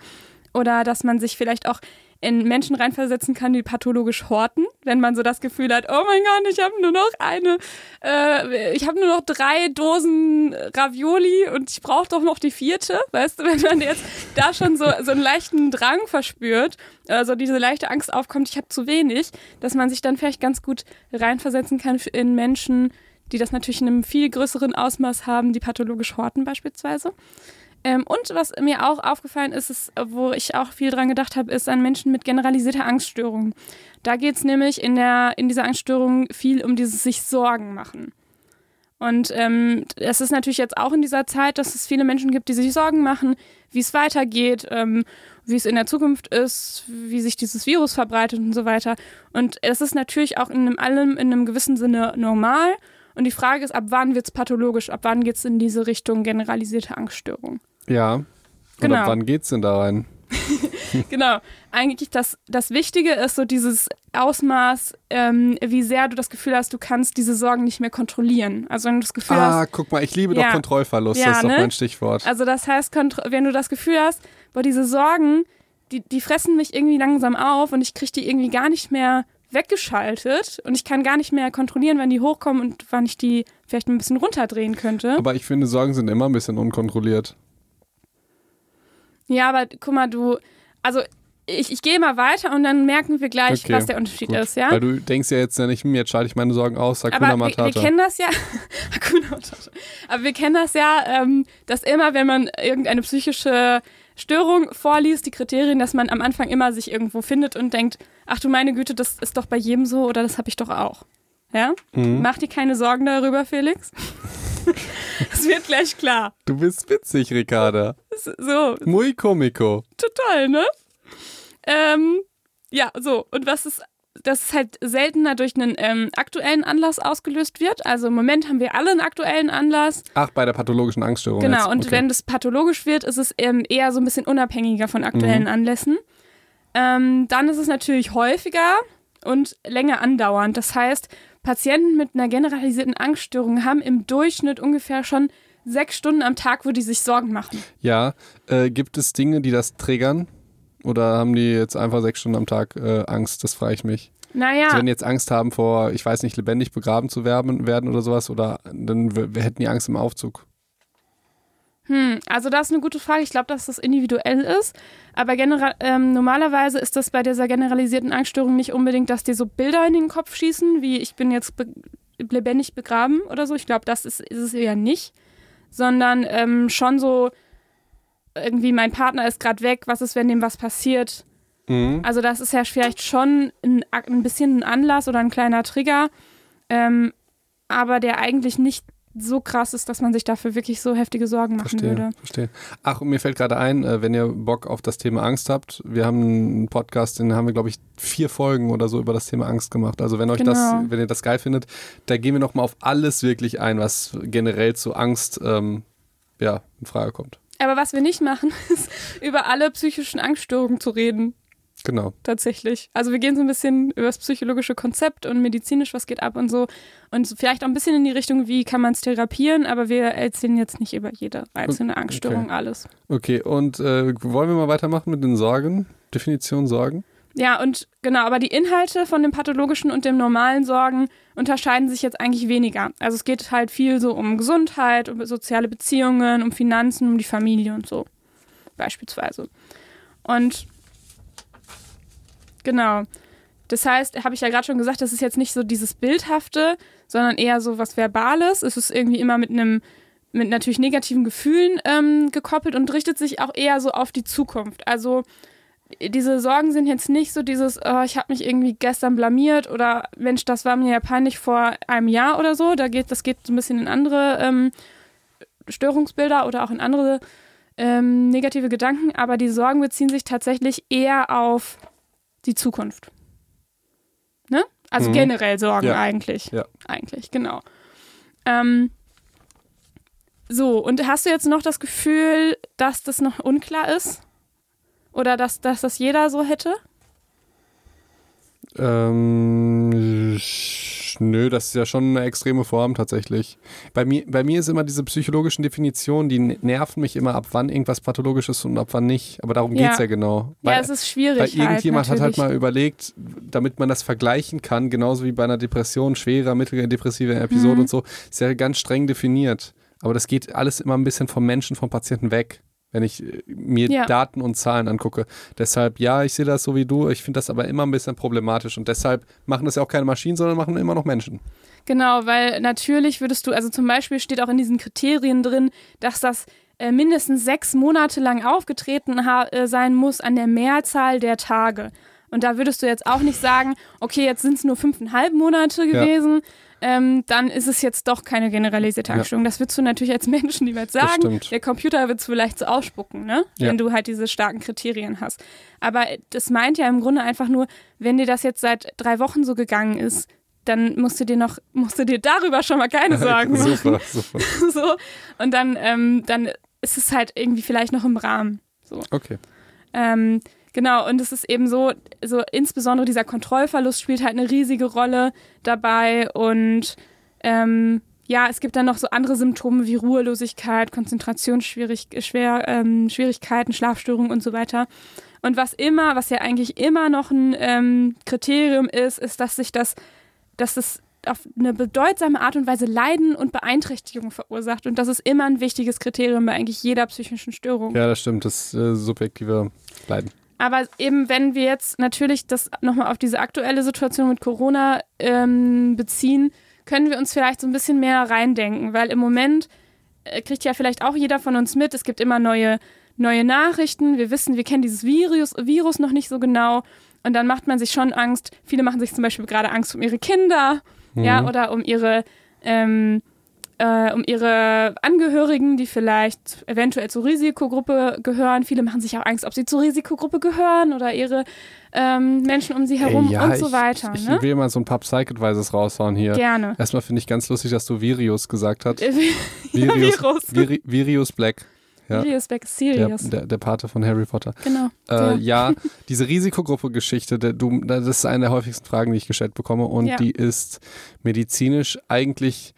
Oder dass man sich vielleicht auch in Menschen reinversetzen kann, die pathologisch horten, wenn man so das Gefühl hat, oh mein Gott, ich habe nur noch eine, äh, ich habe nur noch drei Dosen Ravioli und ich brauche doch noch die vierte, weißt du, wenn man jetzt da schon so, so einen leichten Drang verspürt, also diese leichte Angst aufkommt, ich habe zu wenig, dass man sich dann vielleicht ganz gut reinversetzen kann in Menschen, die das natürlich in einem viel größeren Ausmaß haben, die pathologisch horten beispielsweise. Ähm, und was mir auch aufgefallen ist, ist, wo ich auch viel dran gedacht habe, ist an Menschen mit generalisierter Angststörung. Da geht es nämlich in, der, in dieser Angststörung viel um dieses sich Sorgen machen. Und ähm, es ist natürlich jetzt auch in dieser Zeit, dass es viele Menschen gibt, die sich Sorgen machen, wie es weitergeht, ähm, wie es in der Zukunft ist, wie sich dieses Virus verbreitet und so weiter. Und es ist natürlich auch in einem, allem in einem gewissen Sinne normal. Und die Frage ist, ab wann wird es pathologisch? Ab wann geht es in diese Richtung generalisierte Angststörung? Ja. Und Genau. ab wann geht's denn da rein? genau. Eigentlich das, das Wichtige ist so dieses Ausmaß, ähm, wie sehr du das Gefühl hast, du kannst diese Sorgen nicht mehr kontrollieren. Also wenn du das Gefühl Ah, hast, guck mal, ich liebe Ja. doch Kontrollverlust, Ja, das ist doch ne? mein Stichwort. also das heißt, wenn du das Gefühl hast, boah, diese Sorgen, die, die fressen mich irgendwie langsam auf und ich kriege die irgendwie gar nicht mehr weggeschaltet und ich kann gar nicht mehr kontrollieren, wann die hochkommen und wann ich die vielleicht ein bisschen runterdrehen könnte. Aber ich finde, Sorgen sind immer ein bisschen unkontrolliert. Ja, aber guck mal, du, also ich, ich gehe mal weiter und dann merken wir gleich, Okay, was der Unterschied Gut. ist, ja? Weil du denkst ja jetzt ja nicht, hm, jetzt schalte ich meine Sorgen aus, Hakuna Aber wir, wir Matata. kennen das ja, Hakuna Matata. aber wir kennen das ja, ähm, dass immer, wenn man irgendeine psychische Störung vorliest, die Kriterien, dass man am Anfang immer sich irgendwo findet und denkt, ach du meine Güte, das ist doch bei jedem so oder das habe ich doch auch. Ja? Mhm. Mach dir keine Sorgen darüber, Felix. Es wird gleich klar. Du bist witzig, Ricarda. So, Muy comico. total, ne? Ähm, ja, so. Und was ist, dass es halt seltener durch einen ähm, aktuellen Anlass ausgelöst wird. Also im Moment haben wir alle einen aktuellen Anlass. Ach, bei der pathologischen Angststörung. Genau, jetzt. und okay. wenn das pathologisch wird, ist es ähm, eher so ein bisschen unabhängiger von aktuellen Mhm. Anlässen. Ähm, dann ist es natürlich häufiger und länger andauernd. Das heißt, Patienten mit einer generalisierten Angststörung haben im Durchschnitt ungefähr schon sechs Stunden am Tag, wo die sich Sorgen machen. Ja, äh, gibt es Dinge, die das triggern? Oder haben die jetzt einfach sechs Stunden am Tag äh, Angst? Das frage ich mich. Naja, Also wenn die jetzt Angst haben vor, ich weiß nicht, lebendig begraben zu werden, werden oder sowas, oder dann hätten die Angst im Aufzug. Hm, also das ist eine gute Frage. Ich glaube, dass das individuell ist. Aber ähm, normalerweise ist das bei dieser generalisierten Angststörung nicht unbedingt, dass dir so Bilder in den Kopf schießen, wie ich bin jetzt be lebendig begraben oder so. Ich glaube, das ist, ist es eher nicht. Sondern ähm, schon so, irgendwie mein Partner ist gerade weg, was ist, wenn dem was passiert? Mhm. Also das ist ja vielleicht schon ein, ein bisschen ein Anlass oder ein kleiner Trigger, ähm, aber der eigentlich nicht so krass ist, dass man sich dafür wirklich so heftige Sorgen machen Verstehe, würde. verstehe. Ach, und mir fällt gerade ein, äh, wenn ihr Bock auf das Thema Angst habt, wir haben einen Podcast, den haben wir, glaube ich, vier Folgen oder so über das Thema Angst gemacht. Also wenn euch das, Genau. wenn ihr das geil findet, da gehen wir nochmal auf alles wirklich ein, was generell zu Angst ähm, ja, in Frage kommt. Aber was wir nicht machen, ist über alle psychischen Angststörungen zu reden, Genau. tatsächlich. Also wir gehen so ein bisschen über das psychologische Konzept und medizinisch, was geht ab und so. Und vielleicht auch ein bisschen in die Richtung, wie kann man es therapieren, aber wir erzählen jetzt nicht über jede einzelne Angststörung alles. Okay, und äh, wollen wir mal weitermachen mit den Sorgen? Definition Sorgen? Ja, und genau, aber die Inhalte von dem pathologischen und dem normalen Sorgen unterscheiden sich jetzt eigentlich weniger. Also es geht halt viel so um Gesundheit, um soziale Beziehungen, um Finanzen, um die Familie und so. Beispielsweise. Und genau. Das heißt, habe ich ja gerade schon gesagt, das ist jetzt nicht so dieses Bildhafte, sondern eher so was Verbales. Es ist irgendwie immer mit einem, mit natürlich negativen Gefühlen ähm, gekoppelt und richtet sich auch eher so auf die Zukunft. Also diese Sorgen sind jetzt nicht so dieses, oh, ich habe mich irgendwie gestern blamiert oder Mensch, das war mir ja peinlich vor einem Jahr oder so. Da geht, das geht so ein bisschen in andere ähm, Störungsbilder oder auch in andere ähm, negative Gedanken, aber die Sorgen beziehen sich tatsächlich eher auf die Zukunft. Ne? Also Mhm. generell Sorgen Ja. eigentlich. Ja. Eigentlich, genau. Ähm, so, und hast du jetzt noch das Gefühl, dass das noch unklar ist? Oder dass, dass das jeder so hätte? Ähm, nö, das ist ja schon eine extreme Form tatsächlich. Bei mir, bei mir ist immer diese psychologischen Definitionen, die nerven mich immer ab, wann irgendwas pathologisch ist und ab wann nicht. Aber darum Ja. geht's ja genau. ja, Weil, es ist schwierig. weil irgendjemand halt, hat halt mal überlegt, damit man das vergleichen kann, genauso wie bei einer Depression, schwerer, mittlerer, depressive Episode Mhm. und so, ist ja ganz streng definiert. Aber das geht alles immer ein bisschen vom Menschen, vom Patienten weg, wenn ich äh, mir Ja. Daten und Zahlen angucke. Deshalb, ja, ich sehe das so wie du, ich finde das aber immer ein bisschen problematisch und deshalb machen das ja auch keine Maschinen, sondern machen immer noch Menschen. Genau, weil natürlich würdest du, also zum Beispiel steht auch in diesen Kriterien drin, dass das äh, mindestens sechs Monate lang aufgetreten äh, sein muss an der Mehrzahl der Tage. Und da würdest du jetzt auch nicht sagen, okay, jetzt sind es nur fünfeinhalb Monate Ja. Ähm, dann ist es jetzt doch keine generalisierte Ja. Angststörung. Das würdest du natürlich als Menschen niemals sagen. Der Computer wird es vielleicht so ausspucken, ne? Ja. wenn du halt diese starken Kriterien hast. Aber das meint ja im Grunde einfach nur, wenn dir das jetzt seit drei Wochen so gegangen ist, dann musst du dir noch, musst du dir darüber schon mal keine Sorgen machen. super, super. so. Und dann, ähm, dann ist es halt irgendwie vielleicht noch im Rahmen. So. Okay. Ähm, genau, und es ist eben so, so insbesondere dieser Kontrollverlust spielt halt eine riesige Rolle dabei und ähm, ja, es gibt dann noch so andere Symptome wie Ruhelosigkeit, Konzentrationsschwierigkeiten, ähm, Schlafstörungen und so weiter. Und was immer, was ja eigentlich immer noch ein ähm, Kriterium ist, ist, dass sich das, dass es auf eine bedeutsame Art und Weise Leiden und Beeinträchtigung verursacht. Und das ist immer ein wichtiges Kriterium bei eigentlich jeder psychischen Störung. Ja, das stimmt, das äh, subjektive Leiden. Aber eben, wenn wir jetzt natürlich das nochmal auf diese aktuelle Situation mit Corona ähm, beziehen, können wir uns vielleicht so ein bisschen mehr reindenken, weil im Moment äh, kriegt ja vielleicht auch jeder von uns mit, es gibt immer neue, neue Nachrichten, wir wissen, wir kennen dieses Virus, Virus noch nicht so genau und dann macht man sich schon Angst. Viele machen sich zum Beispiel gerade Angst um ihre Kinder, ja, Mhm. oder um ihre ähm, äh, um ihre Angehörigen, die vielleicht eventuell zur Risikogruppe gehören. Viele machen sich auch Angst, ob sie zur Risikogruppe gehören oder ihre ähm, Menschen um sie herum Ey, ja, und so ich, weiter. Ich, ich ne? will mal so ein paar Psych-Advices raushauen hier. Gerne. Erstmal finde ich ganz lustig, dass du Virius gesagt hast. ja, Virius, Virus. Viri, Virius Black, ja. Sirius Black, der, Sirius. der, der Pate von Harry Potter. genau. Äh, Ja. ja, diese Risikogruppe-Geschichte, der- das ist eine der häufigsten Fragen, die ich gestellt bekomme und Ja. die ist medizinisch eigentlich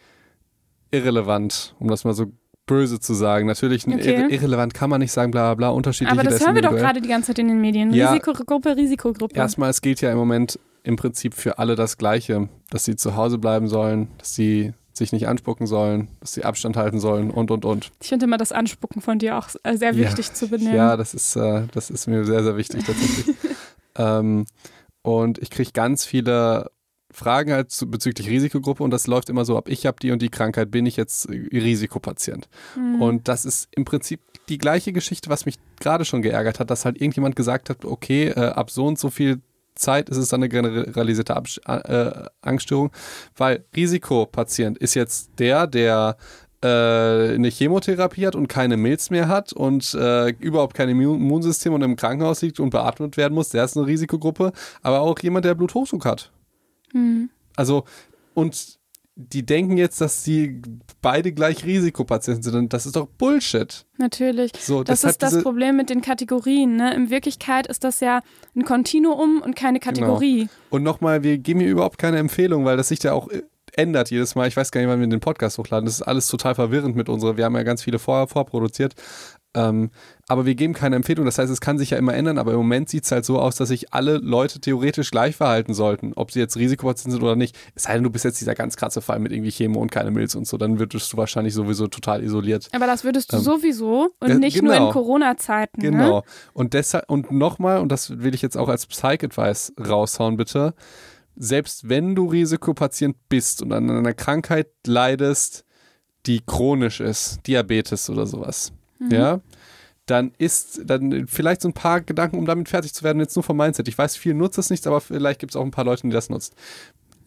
irrelevant, um das mal so böse zu sagen. Natürlich Okay. irre irrelevant kann man nicht sagen, bla bla bla, unterschiedlich. Aber das hören wir doch gerade die ganze Zeit in den Medien. Ja. Risikogruppe, Risikogruppe. Erstmal, es gilt ja im Moment im Prinzip für alle das Gleiche, dass sie zu Hause bleiben sollen, dass sie sich nicht anspucken sollen, dass sie Abstand halten sollen und und und. Ich finde immer das Anspucken von dir auch äh, sehr Ja. wichtig zu benennen. Ja, das ist, äh, das ist mir sehr, sehr wichtig tatsächlich. ähm, und ich kriege ganz viele Fragen halt zu, bezüglich Risikogruppe und das läuft immer so ab, ich habe die und die Krankheit, bin ich jetzt Risikopatient. Hm. Und das ist im Prinzip die gleiche Geschichte, was mich gerade schon geärgert hat, dass halt irgendjemand gesagt hat, okay, äh, ab so und so viel Zeit ist es dann eine generalisierte Abs äh, Angststörung, weil Risikopatient ist jetzt der, der äh, eine Chemotherapie hat und keine Milz mehr hat und äh, überhaupt kein Immun- Immunsystem und im Krankenhaus liegt und beatmet werden muss, der ist eine Risikogruppe, aber auch jemand, der Bluthochdruck hat. Hm. Also, und die denken jetzt, dass sie beide gleich Risikopatienten sind. Und das ist doch Bullshit. Natürlich. So, Das deshalb ist das Problem mit den Kategorien. Ne? In Wirklichkeit ist das ja ein Kontinuum und keine Genau. Kategorie. Und nochmal, wir geben hier überhaupt keine Empfehlung, weil das sich ja auch äh, ändert jedes Mal. Ich weiß gar nicht, wann wir den Podcast hochladen. Das ist alles total verwirrend mit unserer. Wir haben ja ganz viele vorher vorproduziert. Ähm, aber wir geben keine Empfehlung. Das heißt, es kann sich ja immer ändern. Aber im Moment sieht es halt so aus, dass sich alle Leute theoretisch gleich verhalten sollten. Ob sie jetzt Risikopatienten sind oder nicht. Es sei denn, du bist jetzt dieser ganz krasse Fall mit irgendwie Chemo und keine Milz und so. Dann würdest du wahrscheinlich sowieso total isoliert. Aber das würdest du Ähm, sowieso und nicht nur genau. in Corona-Zeiten. Ne? Genau. Und deshalb, und nochmal, und das will ich jetzt auch als Psych-Advice raushauen, bitte. Selbst wenn du Risikopatient bist und an einer Krankheit leidest, die chronisch ist, Diabetes oder sowas, Mhm. ja, dann ist dann vielleicht so ein paar Gedanken, um damit fertig zu werden, jetzt nur vom Mindset. Ich weiß, viel nutzt es nicht, aber vielleicht gibt es auch ein paar Leute, die das nutzt.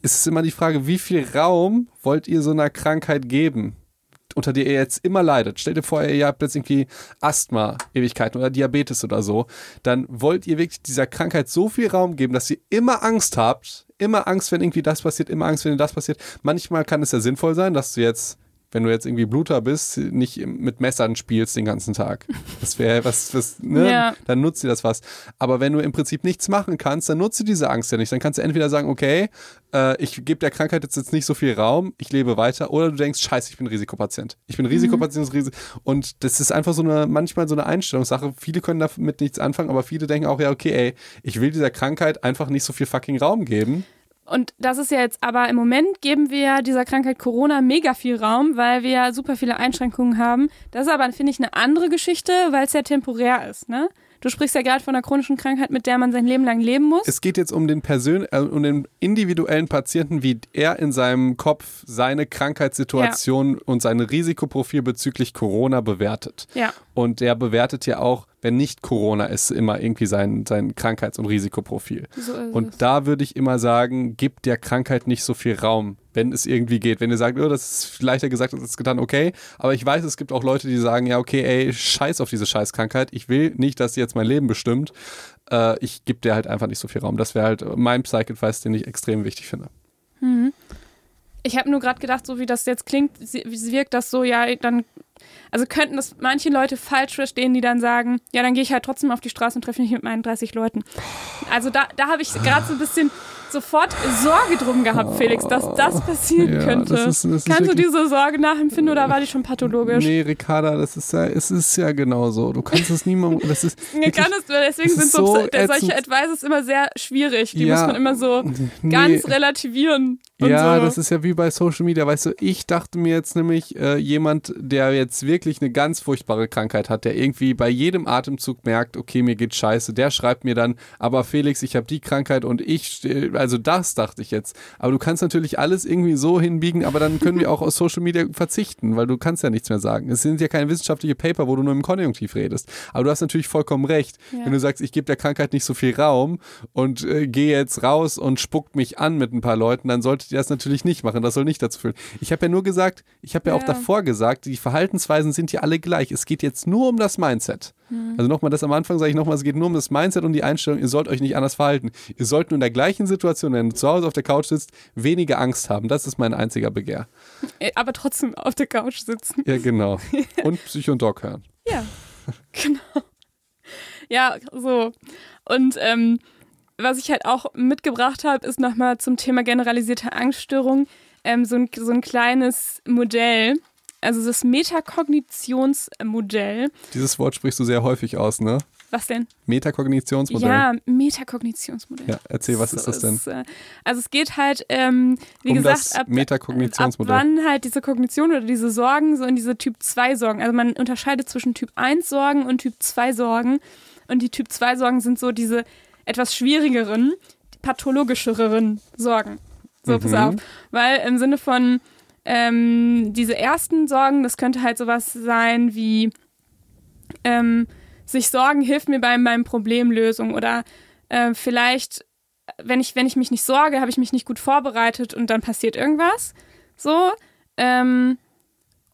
Es ist immer die Frage, wie viel Raum wollt ihr so einer Krankheit geben? unter der ihr jetzt immer leidet, stellt ihr vor, ihr habt jetzt irgendwie Asthma, Ewigkeiten oder Diabetes oder so, dann wollt ihr wirklich dieser Krankheit so viel Raum geben, dass ihr immer Angst habt, immer Angst, wenn irgendwie das passiert, immer Angst, wenn das passiert. Manchmal kann es ja sinnvoll sein, dass du jetzt wenn du jetzt irgendwie Bluter bist, nicht mit Messern spielst den ganzen Tag. Das wäre was, was ne? Ja. dann nutzt dir das was. Aber wenn du im Prinzip nichts machen kannst, dann nutze diese Angst ja nicht. Dann kannst du entweder sagen, okay, äh, ich gebe der Krankheit jetzt, jetzt nicht so viel Raum, ich lebe weiter, oder du denkst, scheiße, ich bin Risikopatient. Ich bin Risikopatient mhm. und das ist einfach so eine, manchmal so eine Einstellungssache. Viele können damit nichts anfangen, aber viele denken auch, ja, okay, ey, ich will dieser Krankheit einfach nicht so viel fucking Raum geben. Und das ist ja jetzt aber im Moment geben wir dieser Krankheit Corona mega viel Raum, weil wir ja super viele Einschränkungen haben. Das ist aber, finde ich, eine andere Geschichte, weil es ja temporär ist, ne? Du sprichst ja gerade von einer chronischen Krankheit, mit der man sein Leben lang leben muss. Es geht jetzt um den Persön äh, um den individuellen Patienten, wie er in seinem Kopf seine Krankheitssituation ja. und sein Risikoprofil bezüglich Corona bewertet. Ja. Und der bewertet ja auch wenn nicht Corona ist, immer irgendwie sein, sein Krankheits- und Risikoprofil. So und da würde ich immer sagen, gibt der Krankheit nicht so viel Raum, wenn es irgendwie geht. Wenn ihr sagt, oh, das ist leichter gesagt als getan, okay. Aber ich weiß, es gibt auch Leute, die sagen, ja, okay, ey, scheiß auf diese Scheißkrankheit. Ich will nicht, dass sie jetzt mein Leben bestimmt. Äh, ich gebe dir halt einfach nicht so viel Raum. Das wäre halt mein Psych-Advice, den ich extrem wichtig finde. Mhm. Ich habe nur gerade gedacht, so wie das jetzt klingt, wirkt das so, ja, dann also könnten das manche Leute falsch verstehen, die dann sagen, ja, dann gehe ich halt trotzdem auf die Straße und treffe mich mit meinen 30 Leuten. Also da, da habe ich gerade so ein bisschen sofort Sorge drum gehabt, Felix, dass das passieren ja, könnte. Das ist, das kannst du diese Sorge nachempfinden oder war die schon pathologisch? Nee, Ricarda, das ist ja, es ist ja genau so. Du kannst es niemandem, das ist. kann es, deswegen sind so, so solche Advices immer sehr schwierig. Die ja, muss man immer so nee. ganz relativieren. ja, so. das ist ja wie bei Social Media. Weißt du, ich dachte mir jetzt nämlich, äh, jemand, der jetzt wirklich eine ganz furchtbare Krankheit hat, der irgendwie bei jedem Atemzug merkt, okay, mir geht scheiße, der schreibt mir dann, aber Felix, ich habe die Krankheit und ich, also das dachte ich jetzt. Aber du kannst natürlich alles irgendwie so hinbiegen, aber dann können wir auch aus Social Media verzichten, weil du kannst ja nichts mehr sagen. Es sind ja keine wissenschaftlichen Paper, wo du nur im Konjunktiv redest. Aber du hast natürlich vollkommen recht, ja. wenn du sagst, ich gebe der Krankheit nicht so viel Raum und äh, gehe jetzt raus und spuckt mich an mit ein paar Leuten, dann solltet ihr das natürlich nicht machen. Das soll nicht dazu führen. Ich habe ja nur gesagt, ich habe ja, ja auch davor gesagt, die Verhaltensweisen sind ja alle gleich. Es geht jetzt nur um das Mindset. Mhm. Also nochmal, das am Anfang sage ich nochmal, es geht nur um das Mindset und die Einstellung, ihr sollt euch nicht anders verhalten. Ihr sollt nur in der gleichen Situation, wenn du zu Hause auf der Couch sitzt, weniger Angst haben. Das ist mein einziger Begehr. Äh, aber trotzdem auf der Couch sitzen. Ja, genau. Und Psycho-Dog hören. Ja, genau. Ja, so. Und ähm, was ich halt auch mitgebracht habe, ist nochmal zum Thema generalisierte Angststörung ähm, so, ein, so ein kleines Modell also das Metakognitionsmodell. Dieses Wort sprichst du sehr häufig aus, ne? Was denn? Metakognitionsmodell. Ja, Metakognitionsmodell. Ja, erzähl, was ist das denn? Äh, also es geht halt, ähm, wie um gesagt, das ab, Metakognitionsmodell. ab wann halt diese Kognition oder diese Sorgen so in diese Typ 2 Sorgen. Also man unterscheidet zwischen Typ 1 Sorgen und Typ 2 Sorgen. Und die Typ 2 Sorgen sind so diese etwas schwierigeren, pathologischeren Sorgen. So, mhm. pass auf. Weil im Sinne von, ähm, diese ersten Sorgen, das könnte halt sowas sein wie ähm, sich Sorgen hilft mir bei meinem Problemlösung oder äh, vielleicht, wenn ich, wenn ich mich nicht sorge, habe ich mich nicht gut vorbereitet und dann passiert irgendwas. So. Ähm,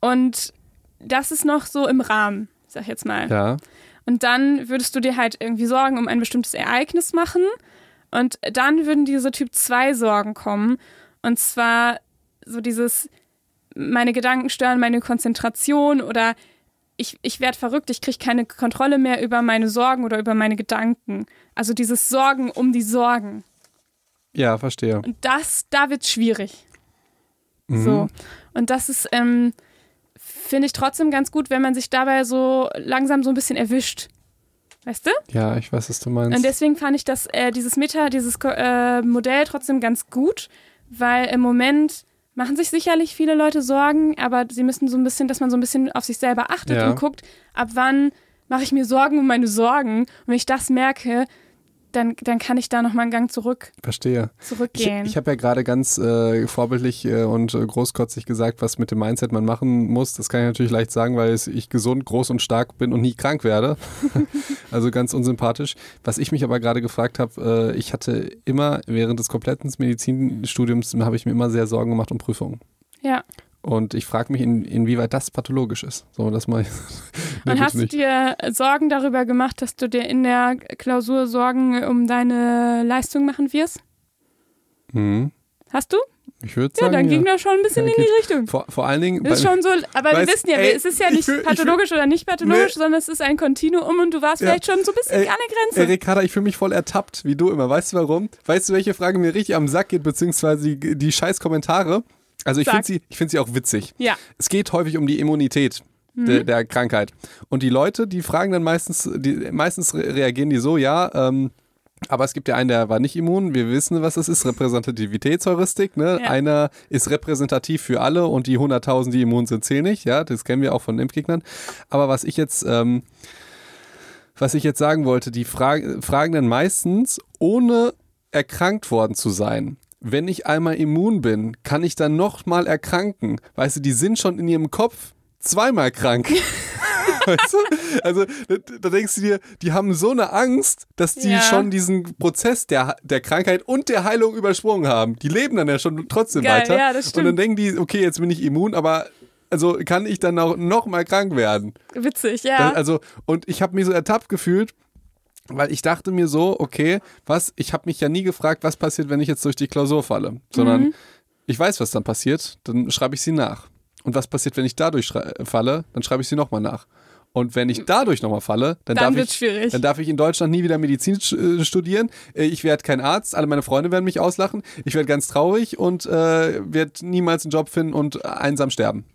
und das ist noch so im Rahmen, sag ich jetzt mal. Ja. Und dann würdest du dir halt irgendwie Sorgen um ein bestimmtes Ereignis machen. Und dann würden diese Typ 2 Sorgen kommen. Und zwar so dieses, meine Gedanken stören meine Konzentration oder ich, ich werde verrückt, ich kriege keine Kontrolle mehr über meine Sorgen oder über meine Gedanken. Also dieses Sorgen um die Sorgen. Ja, verstehe. Und das, da wird es schwierig. Mhm. So. Und das ist, ähm, finde ich trotzdem ganz gut, wenn man sich dabei so langsam so ein bisschen erwischt. Weißt du? Ja, ich weiß, was du meinst. Und deswegen fand ich das, äh, dieses Meta, dieses äh, Modell trotzdem ganz gut, weil im Moment machen sich sicherlich viele Leute Sorgen, aber sie müssen so ein bisschen, dass man so ein bisschen auf sich selber achtet ja. und guckt, ab wann mache ich mir Sorgen um meine Sorgen. Und wenn ich das merke, dann, dann kann ich da nochmal einen Gang zurück. Verstehe. Zurückgehen. Ich, ich habe ja gerade ganz äh, vorbildlich äh, und äh, großkotzig gesagt, was mit dem Mindset man machen muss. Das kann ich natürlich leicht sagen, weil ich gesund, groß und stark bin und nie krank werde. also ganz unsympathisch. Was ich mich aber gerade gefragt habe, äh, ich hatte immer während des kompletten Medizinstudiums habe ich mir immer sehr Sorgen gemacht um Prüfungen. Ja. Und ich frage mich, in, inwieweit das pathologisch ist. So, das mal. nee, Und hast du dir Sorgen darüber gemacht, dass du dir in der Klausur Sorgen um deine Leistung machen wirst? Mhm. Hast du? Ich würde Ja, sagen, dann ja. ging das schon ein bisschen Ja, in die. Richtung. Vor, vor allen Dingen, Ist schon so, aber Weißt- wir wissen ja, ey, es ist ja ich nicht fühl- pathologisch oder nicht pathologisch, Nee. sondern es ist ein Kontinuum und du warst Ja. vielleicht schon so ein bisschen Ey, an der Grenze. Ey, Ricarda, ich fühle mich voll ertappt, wie du immer. Weißt du warum? Weißt du, welche Frage mir richtig am Sack geht, beziehungsweise die, die scheiß Kommentare? Also ich finde sie, ich find sie auch witzig. ja. Es geht häufig um die Immunität Mhm. der, der Krankheit. Und die Leute, die fragen dann meistens, die, meistens re- reagieren die so, ja, ähm, aber es gibt ja einen, der war nicht immun. Wir wissen, was das ist. Repräsentativitätsheuristik. Ne? Ja. Einer ist repräsentativ für alle und die 100.000, die immun sind, zählen nicht. Ja, das kennen wir auch von Impfgegnern. Aber was ich jetzt, ähm, was ich jetzt sagen wollte, die fra fragen dann meistens, ohne erkrankt worden zu sein. Wenn ich einmal immun bin, kann ich dann nochmal erkranken. Weißt du, die sind schon in ihrem Kopf zweimal krank. weißt du? Also da, denkst du dir, die haben so eine Angst, dass die Ja. schon diesen Prozess der, der Krankheit und der Heilung übersprungen haben. Die leben dann ja schon trotzdem Geil, weiter. ja, das und dann stimmt. denken die, okay, jetzt bin ich immun, aber also kann ich dann auch noch mal krank werden? Witzig, ja. Das, also, und ich habe mich so ertappt gefühlt, weil ich dachte mir so, okay, was, ich habe mich ja nie gefragt, was passiert, wenn ich jetzt durch die Klausur falle, sondern Mhm. ich weiß, was dann passiert, dann schreibe ich sie nach. Und was passiert, wenn ich dadurch schrei- falle, dann schreibe ich sie nochmal nach. Und wenn ich dadurch nochmal falle, dann, Dann darf ich, schwierig. dann darf ich in Deutschland nie wieder Medizin äh, studieren. Äh, Ich werde kein Arzt, alle meine Freunde werden mich auslachen. Ich werde ganz traurig und äh, werde niemals einen Job finden und einsam sterben.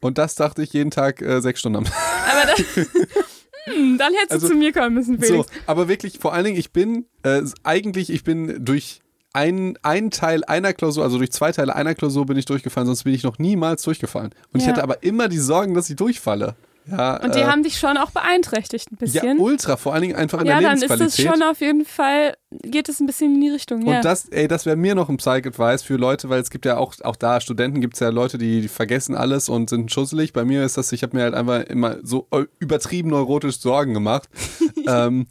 Und das dachte ich jeden Tag äh, sechs Stunden am aber dann, hm, dann hättest Also, du zu mir kommen müssen, Felix. So, aber wirklich, vor allen Dingen, ich bin äh, eigentlich, ich bin durch ein, ein Teil einer Klausur, also durch zwei Teile einer Klausur bin ich durchgefallen, sonst bin ich noch niemals durchgefallen. Und ich Ja. hatte aber immer die Sorgen, dass ich durchfalle. Ja, Und die äh, haben dich schon auch beeinträchtigt ein ja, bisschen. ultra, vor allen Dingen einfach in Ja, der dann ist Lebensqualität. es schon auf jeden Fall, geht es ein bisschen in die Richtung, ja. Und das, ey, das wäre mir noch ein Psych-Advice für Leute, weil es gibt ja auch, auch da Studenten gibt es ja Leute, die, die vergessen alles und sind schusselig. Bei mir ist das, ich habe mir halt einfach immer so übertrieben neurotisch Sorgen gemacht. ähm,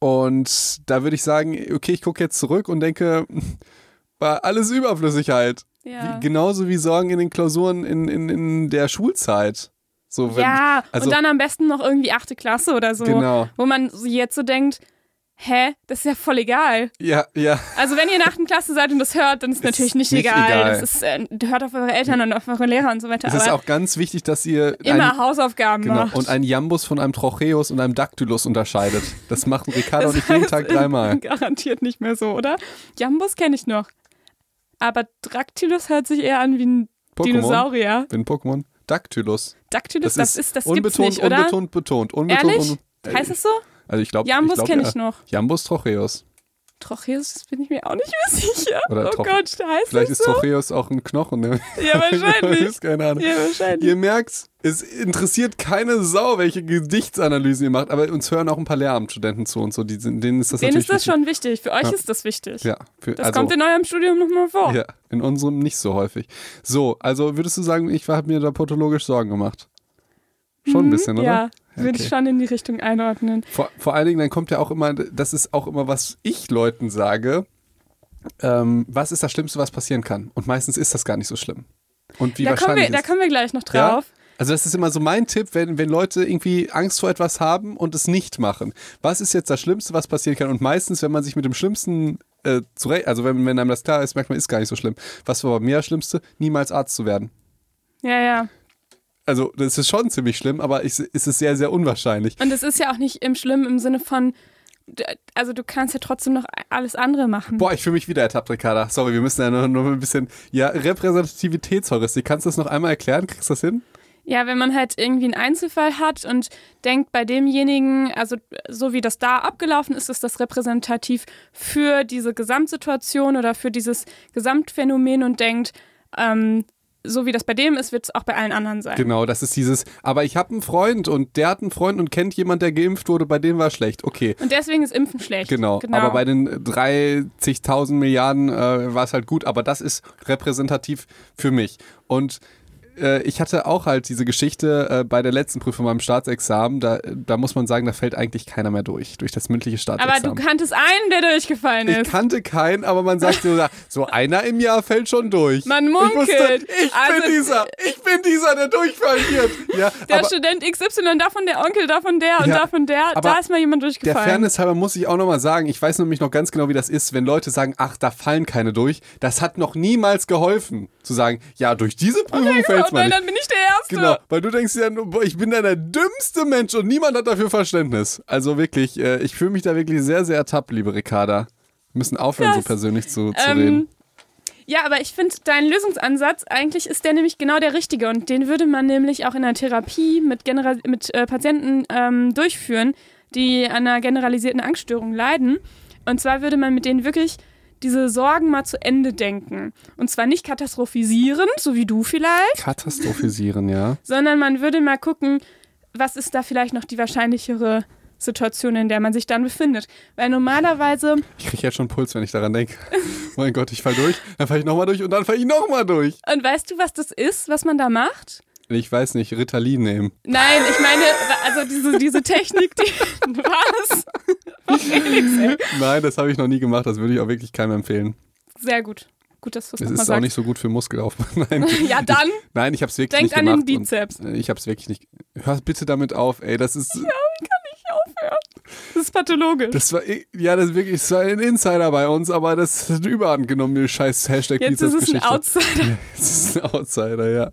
und da würde ich sagen, okay, ich gucke jetzt zurück und denke, war alles Überflüssigkeit. ja. Wie, genauso wie Sorgen in den Klausuren in, in, in der Schulzeit. So, wenn, ja, also- und dann am besten noch irgendwie achte Klasse oder so, Genau. wo man jetzt so denkt, hä, das ist ja voll egal. Ja, ja. Also wenn ihr in der achten Klasse seid und das hört, dann ist es natürlich nicht, nicht egal. egal. Das ist, äh, hört auf eure Eltern und auf eure Lehrer und so weiter. Es ist auch ganz wichtig, dass ihr immer ein, Hausaufgaben genau, macht. und einen Jambus von einem Trocheus und einem Dactylus unterscheidet. Das machen Ricardo ich jeden Tag dreimal. Garantiert nicht mehr so, oder? Jambus kenne ich noch. Aber Dactylus hört sich eher an wie ein Pokémon? Dinosaurier. Bin Pokémon. Dactylus. Dactylus, das, ist, das gibt's unbetont, nicht, oder? unbetont, betont. Unbetont, Ehrlich? un- Heißt es so? Also ich glaube, Jambus ich kenne ja. ich noch. Jambus Trocheus. Trocheus, das bin ich mir auch nicht mehr sicher. Oder oh Troch- Gott, heißt Vielleicht das ist so? Trocheus auch ein Knochen. Ne? Ja, wahrscheinlich. ist keine Ahnung. ja, wahrscheinlich. Ihr merkt, es interessiert keine Sau, welche Gedichtsanalysen ihr macht, aber uns hören auch ein paar Lehramtsstudenten zu und so, die, denen ist das Denen ist das wichtig. schon wichtig. Für euch Ja. ist das wichtig. Ja, für, Das also, kommt in eurem Studium nochmal vor. ja, in unserem nicht so häufig. So, also würdest du sagen, ich habe mir da pathologisch Sorgen gemacht? Schon ein bisschen, oder? Mhm, Ja, würde Okay. ich schon in die Richtung einordnen. Vor, vor allen Dingen, dann kommt ja auch immer, das ist auch immer, was ich Leuten sage, ähm, was ist das Schlimmste, was passieren kann? Und meistens ist das gar nicht so schlimm. Und wie Da kommen, wahrscheinlich wir, da kommen wir gleich noch Ja? drauf. Also das ist immer so mein Tipp, wenn, wenn Leute irgendwie Angst vor etwas haben und es nicht machen. Was ist jetzt das Schlimmste, was passieren kann? Und meistens, wenn man sich mit dem Schlimmsten äh, zurecht, also wenn, wenn einem das klar ist, merkt man, ist gar nicht so schlimm. Was war bei mir das Schlimmste? Niemals Arzt zu werden. Ja, ja. Also das ist schon ziemlich schlimm, aber ich, es ist sehr, sehr unwahrscheinlich. Und es ist ja auch nicht im Schlimm im Sinne von, also du kannst ja trotzdem noch alles andere machen. Boah, ich fühle mich wieder ertappt, Ricarda. Sorry, wir müssen ja noch, noch ein bisschen. Ja, Repräsentativitätsheuristik. Kannst du das noch einmal erklären? Kriegst du das hin? Ja, wenn man halt irgendwie einen Einzelfall hat und denkt, bei demjenigen, also so wie das da abgelaufen ist, ist das repräsentativ für diese Gesamtsituation oder für dieses Gesamtphänomen und denkt, ähm, so wie das bei dem ist, wird es auch bei allen anderen sein. Genau, das ist dieses. Aber ich habe einen Freund und der hat einen Freund und kennt jemand, der geimpft wurde, bei dem war schlecht. Okay. Und deswegen ist Impfen schlecht. Genau. aber bei den 30.000 Milliarden äh, war es halt gut, aber das ist repräsentativ für mich. Und äh, ich hatte auch halt diese Geschichte äh, bei der letzten Prüfung beim Staatsexamen. Da, da muss man sagen, da fällt eigentlich keiner mehr durch, durch das mündliche Staatsexamen. Aber du kanntest einen, der durchgefallen ist. Ich kannte keinen, aber man sagt so, so einer im Jahr fällt schon durch. Man munkelt. Ich, wusste, ich Also- bin dieser, ich bin dieser, der durchfallen wird. Ja, der aber Student XY, davon der Onkel, davon der und Ja, davon der, da ist mal jemand der durchgefallen. Fairness halber muss ich auch nochmal sagen, ich weiß nämlich noch ganz genau, wie das ist, wenn Leute sagen, ach, da fallen keine durch. Das hat noch niemals geholfen, zu sagen, ja, durch diese Prüfung fällt's und mal dann, nicht. dann bin ich der Erste. Genau, weil du denkst ja, ich bin da der dümmste Mensch und niemand hat dafür Verständnis. Also wirklich, äh, ich fühle mich da wirklich sehr, sehr ertappt, liebe Ricarda. Wir müssen aufhören, so Krass. persönlich zu, zu Ähm, reden. Ja, aber ich finde, dein Lösungsansatz, eigentlich ist der nämlich genau der richtige und den würde man nämlich auch in der Therapie mit, genera mit äh, Patienten ähm, durchführen, die an einer generalisierten Angststörung leiden. Und zwar würde man mit denen wirklich diese Sorgen mal zu Ende denken. Und zwar nicht katastrophisierend, so wie du vielleicht, Katastrophisieren, ja. sondern man würde mal gucken, was ist da vielleicht noch die wahrscheinlichere Situation, in der man sich dann befindet. Weil normalerweise Ich kriege jetzt schon Puls, wenn ich daran denke. mein Gott, ich fall durch, dann fall ich nochmal durch und dann fall ich nochmal durch. Und weißt du, was das ist, was man da macht? Ich weiß nicht, Ritalin nehmen. Nein, ich meine, also diese, diese Technik, die. Was? Felix. Nein, das habe ich noch nie gemacht, das würde ich auch wirklich keinem empfehlen. Sehr gut. Gut, dass du es Es nochmal ist auch sagst. nicht so gut für Muskelaufbau. Nein, ja, dann Nein ich habe es wirklich denkt nicht an gemacht. den und- Bizeps. Äh, Ich habe es wirklich nicht. Hör bitte damit auf, ey. Das ist. Das ist pathologisch. Das war, ja, das ist wirklich, das war ein Insider bei uns, aber das hat überhand genommen, die scheiß Hashtag Jetzt ist es ein. Outsider. Das ist ein Outsider, ja.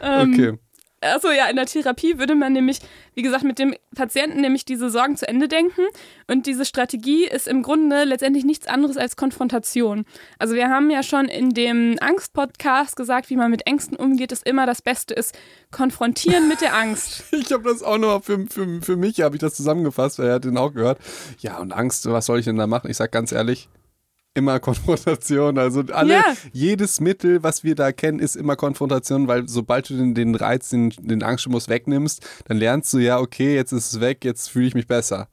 Ähm, Okay. Achso, ja, in der Therapie würde man nämlich, wie gesagt, mit dem Patienten nämlich diese Sorgen zu Ende denken. Und diese Strategie ist im Grunde letztendlich nichts anderes als Konfrontation. Also wir haben ja schon in dem Angst-Podcast gesagt, wie man mit Ängsten umgeht, ist immer das Beste ist, konfrontieren mit der Angst. Ich habe das auch noch für, für, für mich, habe ich das zusammengefasst, weil er hat den auch gehört. Ja, und Angst, was soll ich denn da machen? Ich sag ganz ehrlich, immer Konfrontation. Also alle, Ja. jedes Mittel, was wir da kennen, ist immer Konfrontation, weil sobald du den, den Reiz, den, den Angststimmung wegnimmst, dann lernst du ja, okay, jetzt ist es weg, jetzt fühle ich mich besser.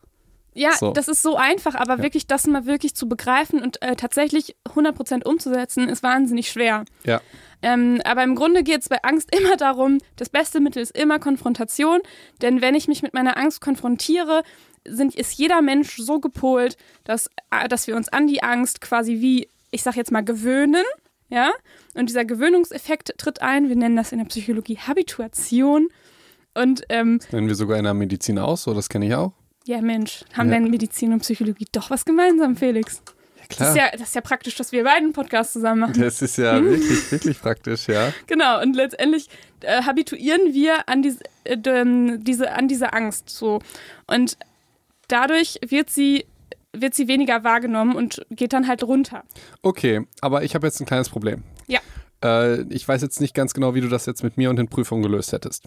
Ja, So. das ist so einfach, aber wirklich das mal wirklich zu begreifen und äh, tatsächlich 100% umzusetzen, ist wahnsinnig schwer. Ja. Ähm, aber im Grunde geht es bei Angst immer darum, das beste Mittel ist immer Konfrontation. Denn wenn ich mich mit meiner Angst konfrontiere, sind, ist jeder Mensch so gepolt, dass, äh, dass wir uns an die Angst quasi wie, ich sag jetzt mal, gewöhnen. Ja? Und dieser Gewöhnungseffekt tritt ein. Wir nennen das in der Psychologie Habituation. Und ähm, Nennen wir sogar in der Medizin aus, so das kenne ich auch. ja, Mensch, haben Ja. denn Medizin und Psychologie doch was gemeinsam, Felix? Das Klar. ist, ja, das ist ja praktisch, dass wir beiden Podcasts zusammen machen. Das ist ja wirklich, wirklich praktisch, ja. Genau, und letztendlich äh, habituieren wir an diese, äh, diese, an diese Angst so. Und dadurch wird sie, wird sie weniger wahrgenommen und geht dann halt runter. Okay, aber ich habe jetzt ein kleines Problem. Ja. Äh, ich weiß jetzt nicht ganz genau, wie du das jetzt mit mir und den Prüfungen gelöst hättest.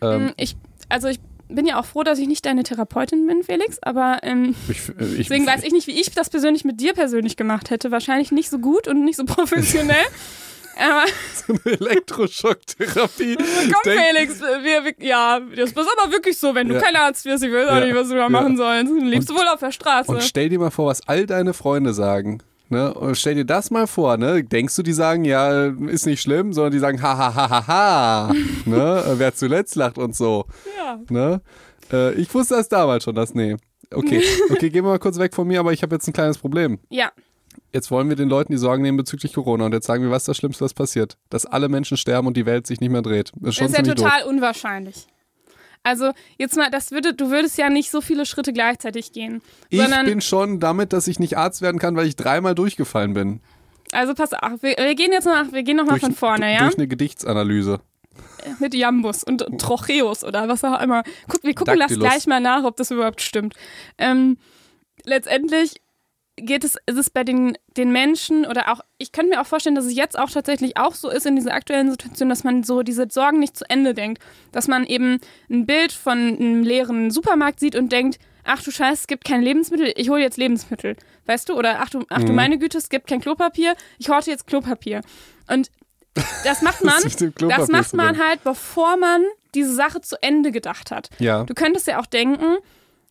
Ähm, Ich, also ich bin ja auch froh, dass ich nicht deine Therapeutin bin, Felix, aber ähm, ich, ich, deswegen weiß ich nicht, wie ich das persönlich mit dir persönlich gemacht hätte. Wahrscheinlich nicht so gut und nicht so professionell. So eine Elektroschocktherapie. komm, Denk- Felix, wir, wir, ja, das ist aber wirklich so, wenn du Ja. kein Arzt wirst, ich weiß auch Ja. nicht, was du da machen sollst. Du lebst wohl auf der Straße. Und stell dir mal vor, was all deine Freunde sagen. Ne? Und stell dir das mal vor, ne? Denkst du, die sagen, ja, ist nicht schlimm, sondern die sagen, ha, ha, ha, ha, ha. ne? Wer zuletzt lacht und so. ja. Ne? Äh, ich wusste das damals schon, das, nee. Okay, okay, gehen wir mal kurz weg von mir, aber ich habe jetzt ein kleines Problem. ja, Jetzt wollen wir den Leuten die Sorgen nehmen bezüglich Corona und jetzt sagen wir, was ist das Schlimmste, was passiert? Dass alle Menschen sterben und die Welt sich nicht mehr dreht. Das ist schon Das ist ja total unwahrscheinlich. Also jetzt mal, das würde, du würdest ja nicht so viele Schritte gleichzeitig gehen, doof. Ich bin schon damit, dass ich nicht Arzt werden kann, weil ich dreimal durchgefallen bin. also pass auf, wir, wir gehen jetzt noch, wir gehen noch mal Durch, von vorne, ja, Durch eine Gedichtsanalyse. mit Jambus und Trocheus oder was auch immer. Guck, wir gucken das gleich mal nach, ob das überhaupt stimmt. Ähm, letztendlich geht es, ist es bei den, den Menschen oder auch, ich könnte mir auch vorstellen, dass es jetzt auch tatsächlich auch so ist in dieser aktuellen Situation, dass man so diese Sorgen nicht zu Ende denkt. Dass man eben ein Bild von einem leeren Supermarkt sieht und denkt, ach du Scheiße, es gibt kein Lebensmittel, ich hole jetzt Lebensmittel. Weißt du? Oder ach du, ach Mhm. du meine Güte, es gibt kein Klopapier, ich horte jetzt Klopapier. Und das macht man, Klopapier das macht man halt, bevor man diese Sache zu Ende gedacht hat. Ja. Du könntest ja auch denken,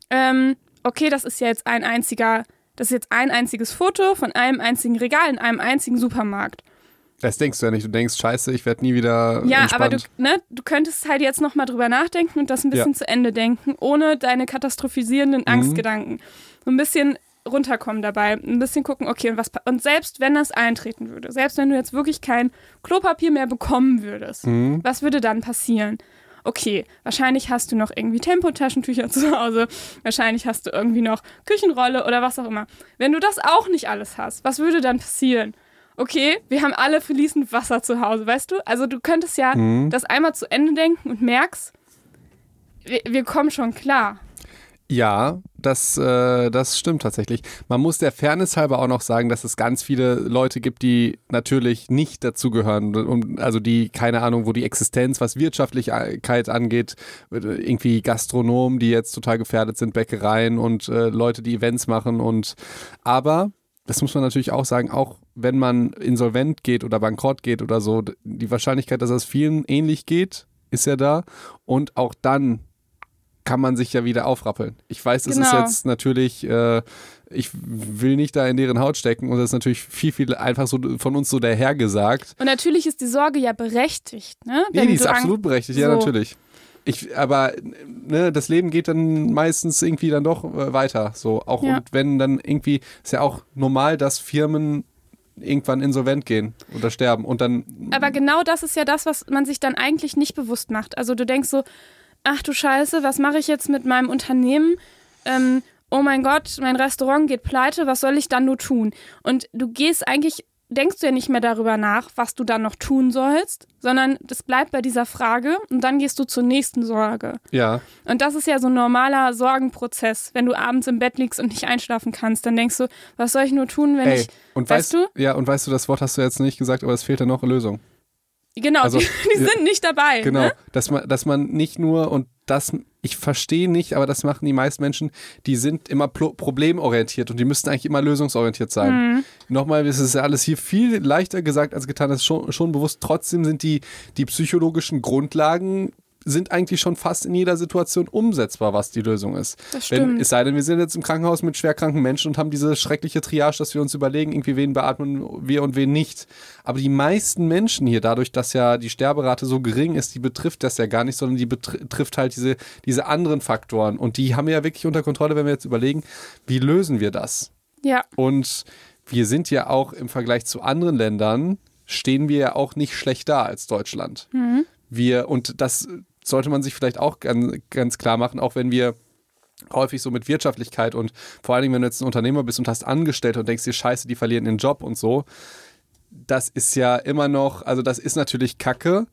ähm, okay, das ist ja jetzt ein einziger, das ist jetzt ein einziges Foto von einem einzigen Regal in einem einzigen Supermarkt. Das denkst du ja nicht. Du denkst, scheiße, ich werde nie wieder. Ja, entspannt. aber du, ne, du könntest halt jetzt nochmal drüber nachdenken und das ein bisschen Ja. zu Ende denken, ohne deine katastrophisierenden Angstgedanken. So ein bisschen runterkommen dabei, ein bisschen gucken, okay, und was und selbst wenn das eintreten würde, selbst wenn du jetzt wirklich kein Klopapier mehr bekommen würdest, was würde dann passieren? Okay, wahrscheinlich hast du noch irgendwie Tempotaschentücher zu Hause, wahrscheinlich hast du irgendwie noch Küchenrolle oder was auch immer. Wenn du das auch nicht alles hast, was würde dann passieren? Okay, wir haben alle fließend Wasser zu Hause, weißt du? Also du könntest ja das einmal zu Ende denken und merkst, wir, wir kommen schon klar. Ja, das, äh, das stimmt tatsächlich. Man muss der Fairness halber auch noch sagen, dass es ganz viele Leute gibt, die natürlich nicht dazugehören. Also die, keine Ahnung, wo die Existenz, was Wirtschaftlichkeit angeht, irgendwie Gastronomen, die jetzt total gefährdet sind, Bäckereien und äh, Leute, die Events machen. Und aber, das muss man natürlich auch sagen, auch wenn man insolvent geht oder bankrott geht oder so, die Wahrscheinlichkeit, dass es vielen ähnlich geht, ist ja da. Und auch dann kann man sich ja wieder aufrappeln. Ich weiß, es ist Genau. jetzt natürlich, äh, ich will nicht da in deren Haut stecken und das ist natürlich viel, viel einfach so von uns so dahergesagt. Und natürlich ist die Sorge ja berechtigt, ne? Nee, Wenn die ist absolut berechtigt, ja, So. natürlich. Ich, aber ne, das Leben geht dann meistens irgendwie dann doch äh, weiter. So, auch Ja. und wenn dann irgendwie, ist ja auch normal, dass Firmen irgendwann insolvent gehen oder sterben und dann Aber genau das ist ja das, was man sich dann eigentlich nicht bewusst macht. Also du denkst so, ach du Scheiße, was mache ich jetzt mit meinem Unternehmen? Ähm, oh mein Gott, mein Restaurant geht pleite, was soll ich dann nur tun? Und du gehst eigentlich, denkst du ja nicht mehr darüber nach, was du dann noch tun sollst, sondern das bleibt bei dieser Frage und dann gehst du zur nächsten Sorge. ja, Und das ist ja so ein normaler Sorgenprozess. Wenn du abends im Bett liegst und nicht einschlafen kannst, dann denkst du, was soll ich nur tun, wenn ey, ich. und weißt weißt, Ja, und weißt du, das Wort hast du jetzt nicht gesagt, aber es fehlt ja noch eine Lösung. Genau, Also, die, die sind nicht dabei. Genau, Ne? dass man, dass man nicht nur und das, ich verstehe nicht, aber das machen die meisten Menschen, die sind immer pro problemorientiert und die müssten eigentlich immer lösungsorientiert sein. Mhm. Nochmal, es ist ja alles hier viel leichter gesagt als getan, das ist schon, schon bewusst. Trotzdem sind die, die psychologischen Grundlagen sind eigentlich schon fast in jeder Situation umsetzbar, was die Lösung ist. Das Wenn, stimmt. es sei denn, wir sind jetzt im Krankenhaus mit schwerkranken Menschen und haben diese schreckliche Triage, dass wir uns überlegen, irgendwie wen beatmen wir und wen nicht. Aber die meisten Menschen hier, dadurch, dass ja die Sterberate so gering ist, die betrifft das ja gar nicht, sondern die betrifft halt diese, diese anderen Faktoren. Und die haben wir ja wirklich unter Kontrolle, wenn wir jetzt überlegen, wie lösen wir das? Ja, Und wir sind ja auch im Vergleich zu anderen Ländern, stehen wir ja auch nicht schlecht da als Deutschland. Wir, und das sollte man sich vielleicht auch ganz, ganz klar machen, auch wenn wir häufig so mit Wirtschaftlichkeit und vor allen Dingen, wenn du jetzt ein Unternehmer bist und hast Angestellte und denkst dir, scheiße, die verlieren ihren Job und so, das ist ja immer noch, also das ist natürlich Kacke,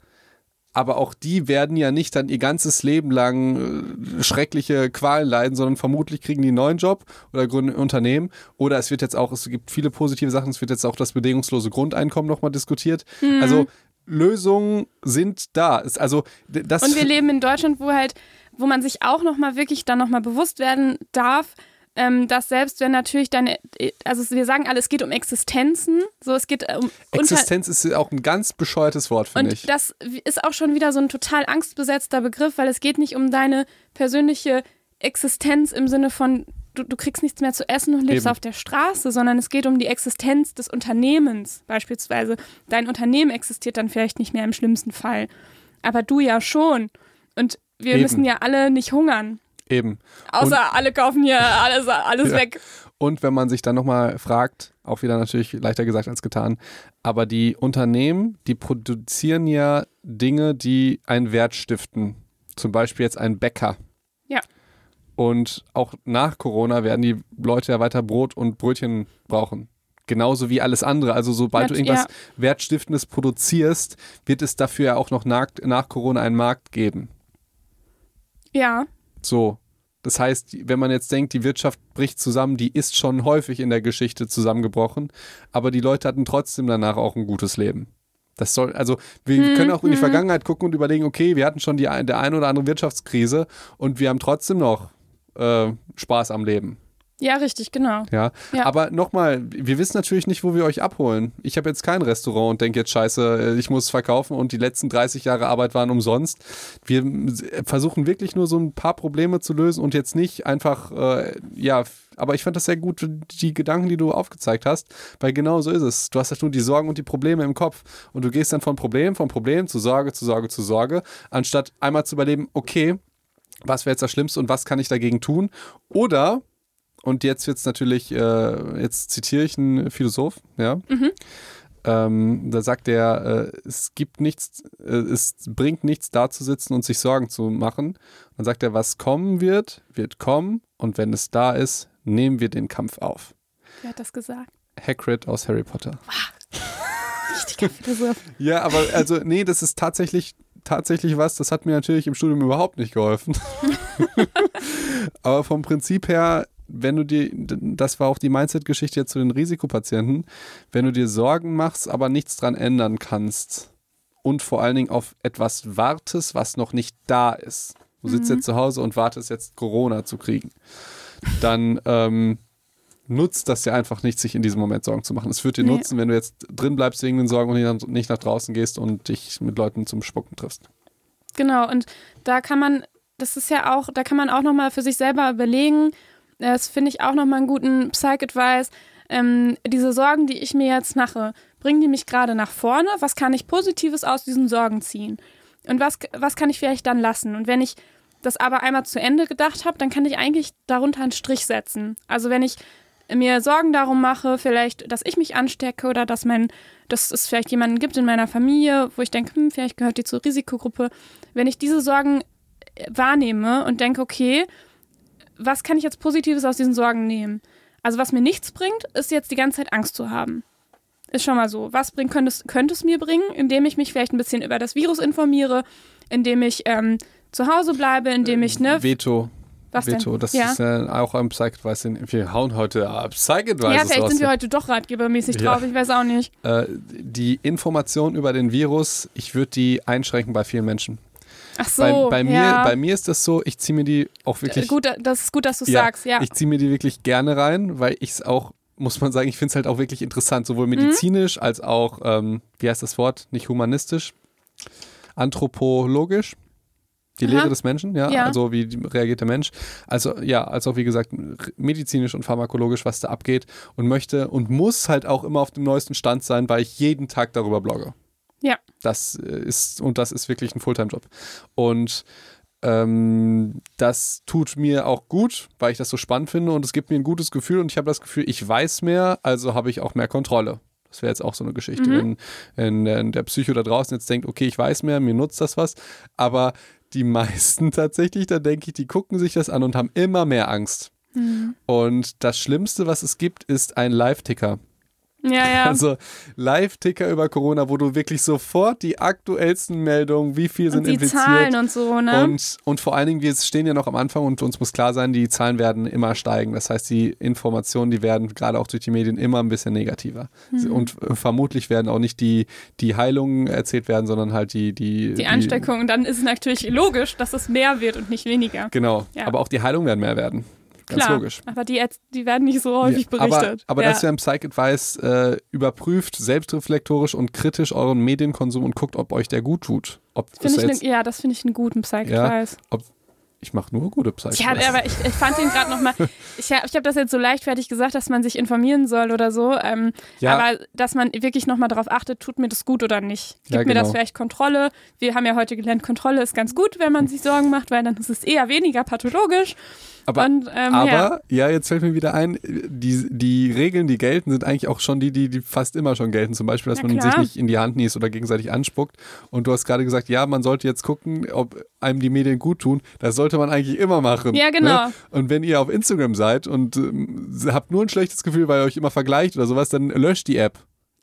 aber auch die werden ja nicht dann ihr ganzes Leben lang äh, schreckliche Qualen leiden, sondern vermutlich kriegen die einen neuen Job oder gründen ein Unternehmen. Oder es wird jetzt auch, es gibt viele positive Sachen, es wird jetzt auch das bedingungslose Grundeinkommen nochmal diskutiert. Also Lösungen sind da. Es- Also das und wir leben in Deutschland, wo halt, wo man sich auch nochmal wirklich dann nochmal bewusst werden darf, ähm, dass selbst wenn natürlich deine, also wir sagen alle, es geht um Existenzen, so es geht um unter, Existenz ist auch ein ganz bescheuertes Wort, finde und ich. das ist auch schon wieder so ein total angstbesetzter Begriff, weil es geht nicht um deine persönliche Existenz im Sinne von, du, du kriegst nichts mehr zu essen und lebst Eben. auf der Straße, sondern es geht um die Existenz des Unternehmens beispielsweise. Dein Unternehmen existiert dann vielleicht nicht mehr im schlimmsten Fall, aber du ja schon. Und wir Eben. müssen ja alle nicht hungern. Eben. Außer alle kaufen hier alles, alles Ja. weg. Und wenn man sich dann nochmal fragt, auch wieder natürlich leichter gesagt als getan, aber die Unternehmen, die produzieren ja Dinge, die einen Wert stiften. Zum Beispiel jetzt ein Bäcker. Und auch nach Corona werden die Leute ja weiter Brot und Brötchen brauchen. Genauso wie alles andere. Also sobald Ja, du irgendwas ja. Wertstiftendes produzierst, wird es dafür ja auch noch nach, nach Corona einen Markt geben. Ja, So. Das heißt, wenn man jetzt denkt, die Wirtschaft bricht zusammen, die ist schon häufig in der Geschichte zusammengebrochen, aber die Leute hatten trotzdem danach auch ein gutes Leben. Das soll, also wir können auch in die Vergangenheit gucken und überlegen, okay, wir hatten schon die der eine oder andere Wirtschaftskrise und wir haben trotzdem noch äh, Spaß am Leben. Ja, richtig, genau. Ja, Ja. aber nochmal, wir wissen natürlich nicht, wo wir euch abholen. Ich habe jetzt kein Restaurant und denke jetzt, scheiße, ich muss verkaufen und die letzten 30 Jahre Arbeit waren umsonst. Wir äh, versuchen wirklich nur so ein paar Probleme zu lösen und jetzt nicht einfach, äh, ja, aber ich fand das sehr gut, die Gedanken, die du aufgezeigt hast, weil genau so ist es. Du hast halt nur die Sorgen und die Probleme im Kopf und du gehst dann von Problem, von Problem zu Sorge, zu Sorge, zu Sorge, anstatt einmal zu überleben, okay, was wäre jetzt das Schlimmste und was kann ich dagegen tun? Oder und jetzt wird es natürlich, äh, jetzt zitiere ich einen Philosoph, ja. Ähm, da sagt er, äh, es gibt nichts, äh, es bringt nichts da zu sitzen und sich Sorgen zu machen. Dann sagt er, was kommen wird, wird kommen und wenn es da ist, nehmen wir den Kampf auf. Wer hat das gesagt? Hagrid aus Harry Potter. Richtiger Philosoph. Ja, aber also, nee, das ist tatsächlich, tatsächlich was, das hat mir natürlich im Studium überhaupt nicht geholfen. aber vom Prinzip her, wenn du dir, das war auch die Mindset-Geschichte jetzt zu den Risikopatienten, wenn du dir Sorgen machst, aber nichts dran ändern kannst und vor allen Dingen auf etwas wartest, was noch nicht da ist. Du sitzt jetzt zu Hause und wartest jetzt Corona zu kriegen. Dann ähm, nutzt das ja einfach nicht, sich in diesem Moment Sorgen zu machen. Es wird dir Nee. nutzen, wenn du jetzt drin bleibst wegen den Sorgen und nicht- nach draußen gehst und dich mit Leuten zum Spucken triffst. Genau, und da kann man, das ist ja auch, da kann man auch nochmal für sich selber überlegen, das finde ich auch nochmal einen guten Psych-Advice, ähm, diese Sorgen, die ich mir jetzt mache, bringen die mich gerade nach vorne? Was kann ich Positives aus diesen Sorgen ziehen? Und was, was kann ich vielleicht dann lassen? Und wenn ich das aber einmal zu Ende gedacht habe, dann kann ich eigentlich darunter einen Strich setzen. Also wenn ich mir Sorgen darum mache, vielleicht, dass ich mich anstecke oder dass mein, dass es vielleicht jemanden gibt in meiner Familie, wo ich denke, hm, vielleicht gehört die zur Risikogruppe. Wenn ich diese Sorgen äh, wahrnehme und denke, okay, was kann ich jetzt Positives aus diesen Sorgen nehmen? Also was mir nichts bringt, ist jetzt die ganze Zeit Angst zu haben. Ist schon mal so. Was bringt, könnte, es, könnte es mir bringen, indem ich mich vielleicht ein bisschen über das Virus informiere, indem ich ähm, zu Hause bleibe, indem ich, ne? Veto. Was Veto, denn? das ja. ist ja auch ein Psych-Advice. in- Wir hauen heute äh, Psych-Advice ja, vielleicht sind wir heute doch ratgebermäßig Ja. drauf, ich weiß auch nicht. äh, die Information über den Virus, ich würde die einschränken bei vielen Menschen. Ach so, bei, bei, mir, ja. bei mir ist das so, ich ziehe mir die auch wirklich. gut, das ist gut, dass du Ja, sagst, ja. Ich ziehe mir die wirklich gerne rein, weil ich es auch, muss man sagen, ich finde es halt auch wirklich interessant, sowohl Mhm. medizinisch als auch, ähm, wie heißt das Wort? Nicht humanistisch, anthropologisch. Die Aha. Lehre des Menschen, ja, Ja. also wie reagiert der Mensch. Also ja, als auch wie gesagt medizinisch und pharmakologisch, was da abgeht und möchte und muss halt auch immer auf dem neuesten Stand sein, weil ich jeden Tag darüber blogge. Ja. Das äh, ist, und das ist wirklich ein Fulltime-Job. Und ähm, das tut mir auch gut, weil ich das so spannend finde und es gibt mir ein gutes Gefühl und ich habe das Gefühl, ich weiß mehr, also habe ich auch mehr Kontrolle. Das wäre jetzt auch so eine Geschichte, Mhm. wenn, wenn, wenn der Psycho da draußen jetzt denkt, okay, ich weiß mehr, mir nutzt das was, aber die meisten tatsächlich, da denke ich, die gucken sich das an und haben immer mehr Angst. Mhm. Und das Schlimmste, was es gibt, ist ein Live-Ticker. Ja, ja. Also Live-Ticker über Corona, wo du wirklich sofort die aktuellsten Meldungen, wie viel sind und die infiziert. Zahlen und so, ne? Und, und vor allen Dingen, wir stehen ja noch am Anfang und uns muss klar sein, die Zahlen werden immer steigen. Das heißt, die Informationen, die werden gerade auch durch die Medien immer ein bisschen negativer. Mhm. Und äh, vermutlich werden auch nicht die, die Heilungen erzählt werden, sondern halt die, die, die Ansteckung. Und dann ist es natürlich logisch, dass es mehr wird und nicht weniger. Genau. Ja. Aber auch die Heilungen werden mehr werden. Ganz Klar, logisch. aber die, die werden nicht so häufig Ja, berichtet. Aber, aber ja. das ist ja ein Psych-Advice, äh, überprüft selbstreflektorisch und kritisch euren Medienkonsum und guckt, ob euch der gut tut. Ob das ich ne, ja, das finde ich einen guten Psych-Advice. ich mache nur gute Psych-Advice. Ja, aber ich, ich fand ihn gerade nochmal, ich, ich habe das jetzt so leichtfertig gesagt, dass man sich informieren soll oder so, ähm, Ja. aber dass man wirklich nochmal darauf achtet, tut mir das gut oder nicht. Gibt Ja, mir das genau. vielleicht Kontrolle? Wir haben ja heute gelernt, Kontrolle ist ganz gut, wenn man sich Sorgen macht, weil dann ist es eher weniger pathologisch. Aber Und, ähm, Aber ja. ja. jetzt fällt mir wieder ein, die, die Regeln, die gelten, sind eigentlich auch schon die, die, die fast immer schon gelten. Zum Beispiel, dass Ja, man klar. sich nicht in die Hand niest oder gegenseitig anspuckt. Und du hast gerade gesagt, ja, man sollte jetzt gucken, ob einem die Medien gut tun. Das sollte man eigentlich immer machen. Ja, genau. Ne? Und wenn ihr auf Instagram seid und ähm, habt nur ein schlechtes Gefühl, weil ihr euch immer vergleicht oder sowas, dann löscht die App.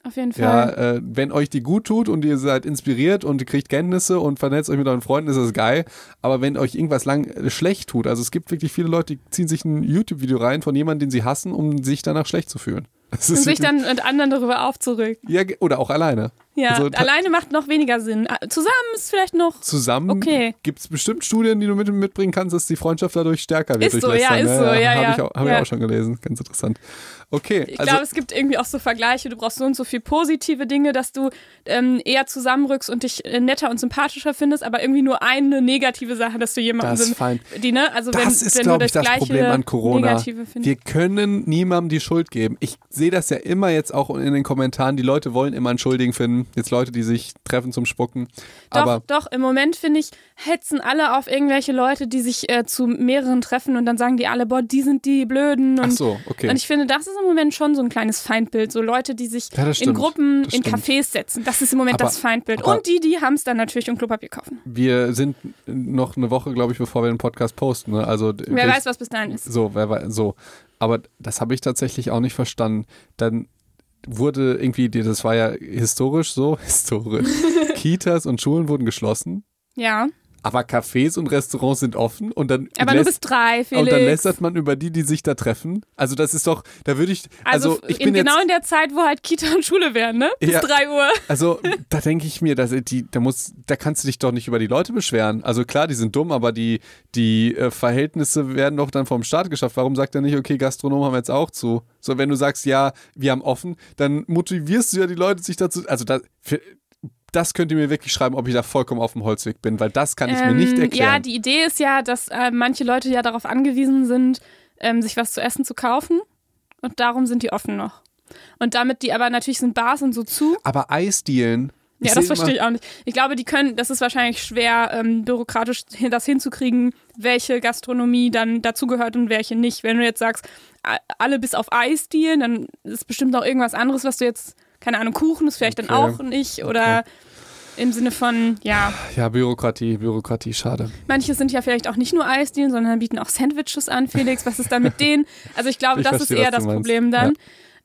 Auf jeden Ja, Fall. äh, wenn euch die gut tut und ihr seid inspiriert und ihr kriegt Kenntnisse und vernetzt euch mit euren Freunden, ist das geil. Aber wenn euch irgendwas lang äh, schlecht tut, also es gibt wirklich viele Leute, die ziehen sich ein YouTube-Video rein von jemandem, den sie hassen, um sich danach schlecht zu fühlen. Das Und sich dann mit anderen darüber aufzuregen. ja, oder auch alleine. Ja, Also alleine macht noch weniger Sinn. Ah, Zusammen ist vielleicht noch. Zusammen Okay. gibt es bestimmt Studien, die du mit, mitbringen kannst, dass die Freundschaft dadurch stärker wird. Ist so, ja, ist so, ja, Habe ja, ich, auch, hab ja. ich auch schon gelesen. Ganz interessant. Okay, Ich also glaube, es gibt irgendwie auch so Vergleiche. Du brauchst so und so viel positive Dinge, dass du ähm, eher zusammenrückst und dich äh, netter und sympathischer findest, aber irgendwie nur eine negative Sache, dass du jemanden das sind, die, ne? Also wenn, Das ist, wenn glaube du ich, das Problem an Corona. Negative findest. Wir können niemandem die Schuld geben. Ich sehe das ja immer jetzt auch in den Kommentaren. Die Leute wollen immer einen Schuldigen finden. Jetzt Leute, die sich treffen zum Spucken. Doch, Aber doch, im Moment finde ich, hetzen alle auf irgendwelche Leute, die sich äh, zu mehreren treffen und dann sagen die alle, boah, die sind die Blöden. Und, ach so, okay. und ich finde, das ist im Moment schon so ein kleines Feindbild. So Leute, die sich Ja, in. Gruppen, in. Cafés setzen. Das ist im Moment Aber- das Feindbild. und die, die Hamster natürlich und Klopapier kaufen. wir sind noch eine Woche, glaube ich, bevor wir den Podcast posten. Ne? Also Wer weiß, was bis dahin ist. So, wer weiß, so. Aber das habe ich tatsächlich auch nicht verstanden. Dann wurde irgendwie, das war ja historisch so, historisch. Kitas und Schulen wurden geschlossen, Ja, aber Cafés und Restaurants sind offen und dann aber nur lässt- bis drei, Felix. und dann lästert man über die, die sich da treffen. Also das ist doch, da würde ich, also, also, ich in, bin genau jetzt, in der Zeit, wo halt Kita und Schule wären, ne? Bis Ja. drei Uhr. also da denke ich mir, dass die, da muss, da kannst du dich doch nicht über die Leute beschweren. Also klar, die sind dumm, aber die, die äh, Verhältnisse werden doch dann vom Staat geschafft. Warum sagt er nicht, okay, Gastronomen haben jetzt auch zu? So, wenn du sagst, ja, wir haben offen, dann motivierst du ja die Leute, sich dazu, also da, das könnt ihr mir wirklich schreiben, ob ich da vollkommen auf dem Holzweg bin, weil das kann ich mir nicht Ähm, erklären. Ja, die Idee ist ja, dass äh, manche Leute ja darauf angewiesen sind, ähm, sich was zu essen zu kaufen. Und darum sind die offen noch. Und damit die aber natürlich sind Bars und so zu. aber Eisdielen. Ja, das verstehe ich auch nicht. Ich glaube, die können, das ist wahrscheinlich schwer, ähm, bürokratisch das hinzukriegen, welche Gastronomie dann dazugehört und welche nicht. Wenn du jetzt sagst, alle bis auf Eisdielen, dann ist bestimmt noch irgendwas anderes, was du jetzt, keine Ahnung, Kuchen ist vielleicht dann Okay. auch nicht. Oder im Sinne von, ja, Ja, Bürokratie, Bürokratie, schade. manche sind ja vielleicht auch nicht nur Eisdielen, sondern bieten auch Sandwiches an, Felix. Was ist dann mit denen? Also ich glaube, Ich das verstehe, ist eher das meinst. Problem dann.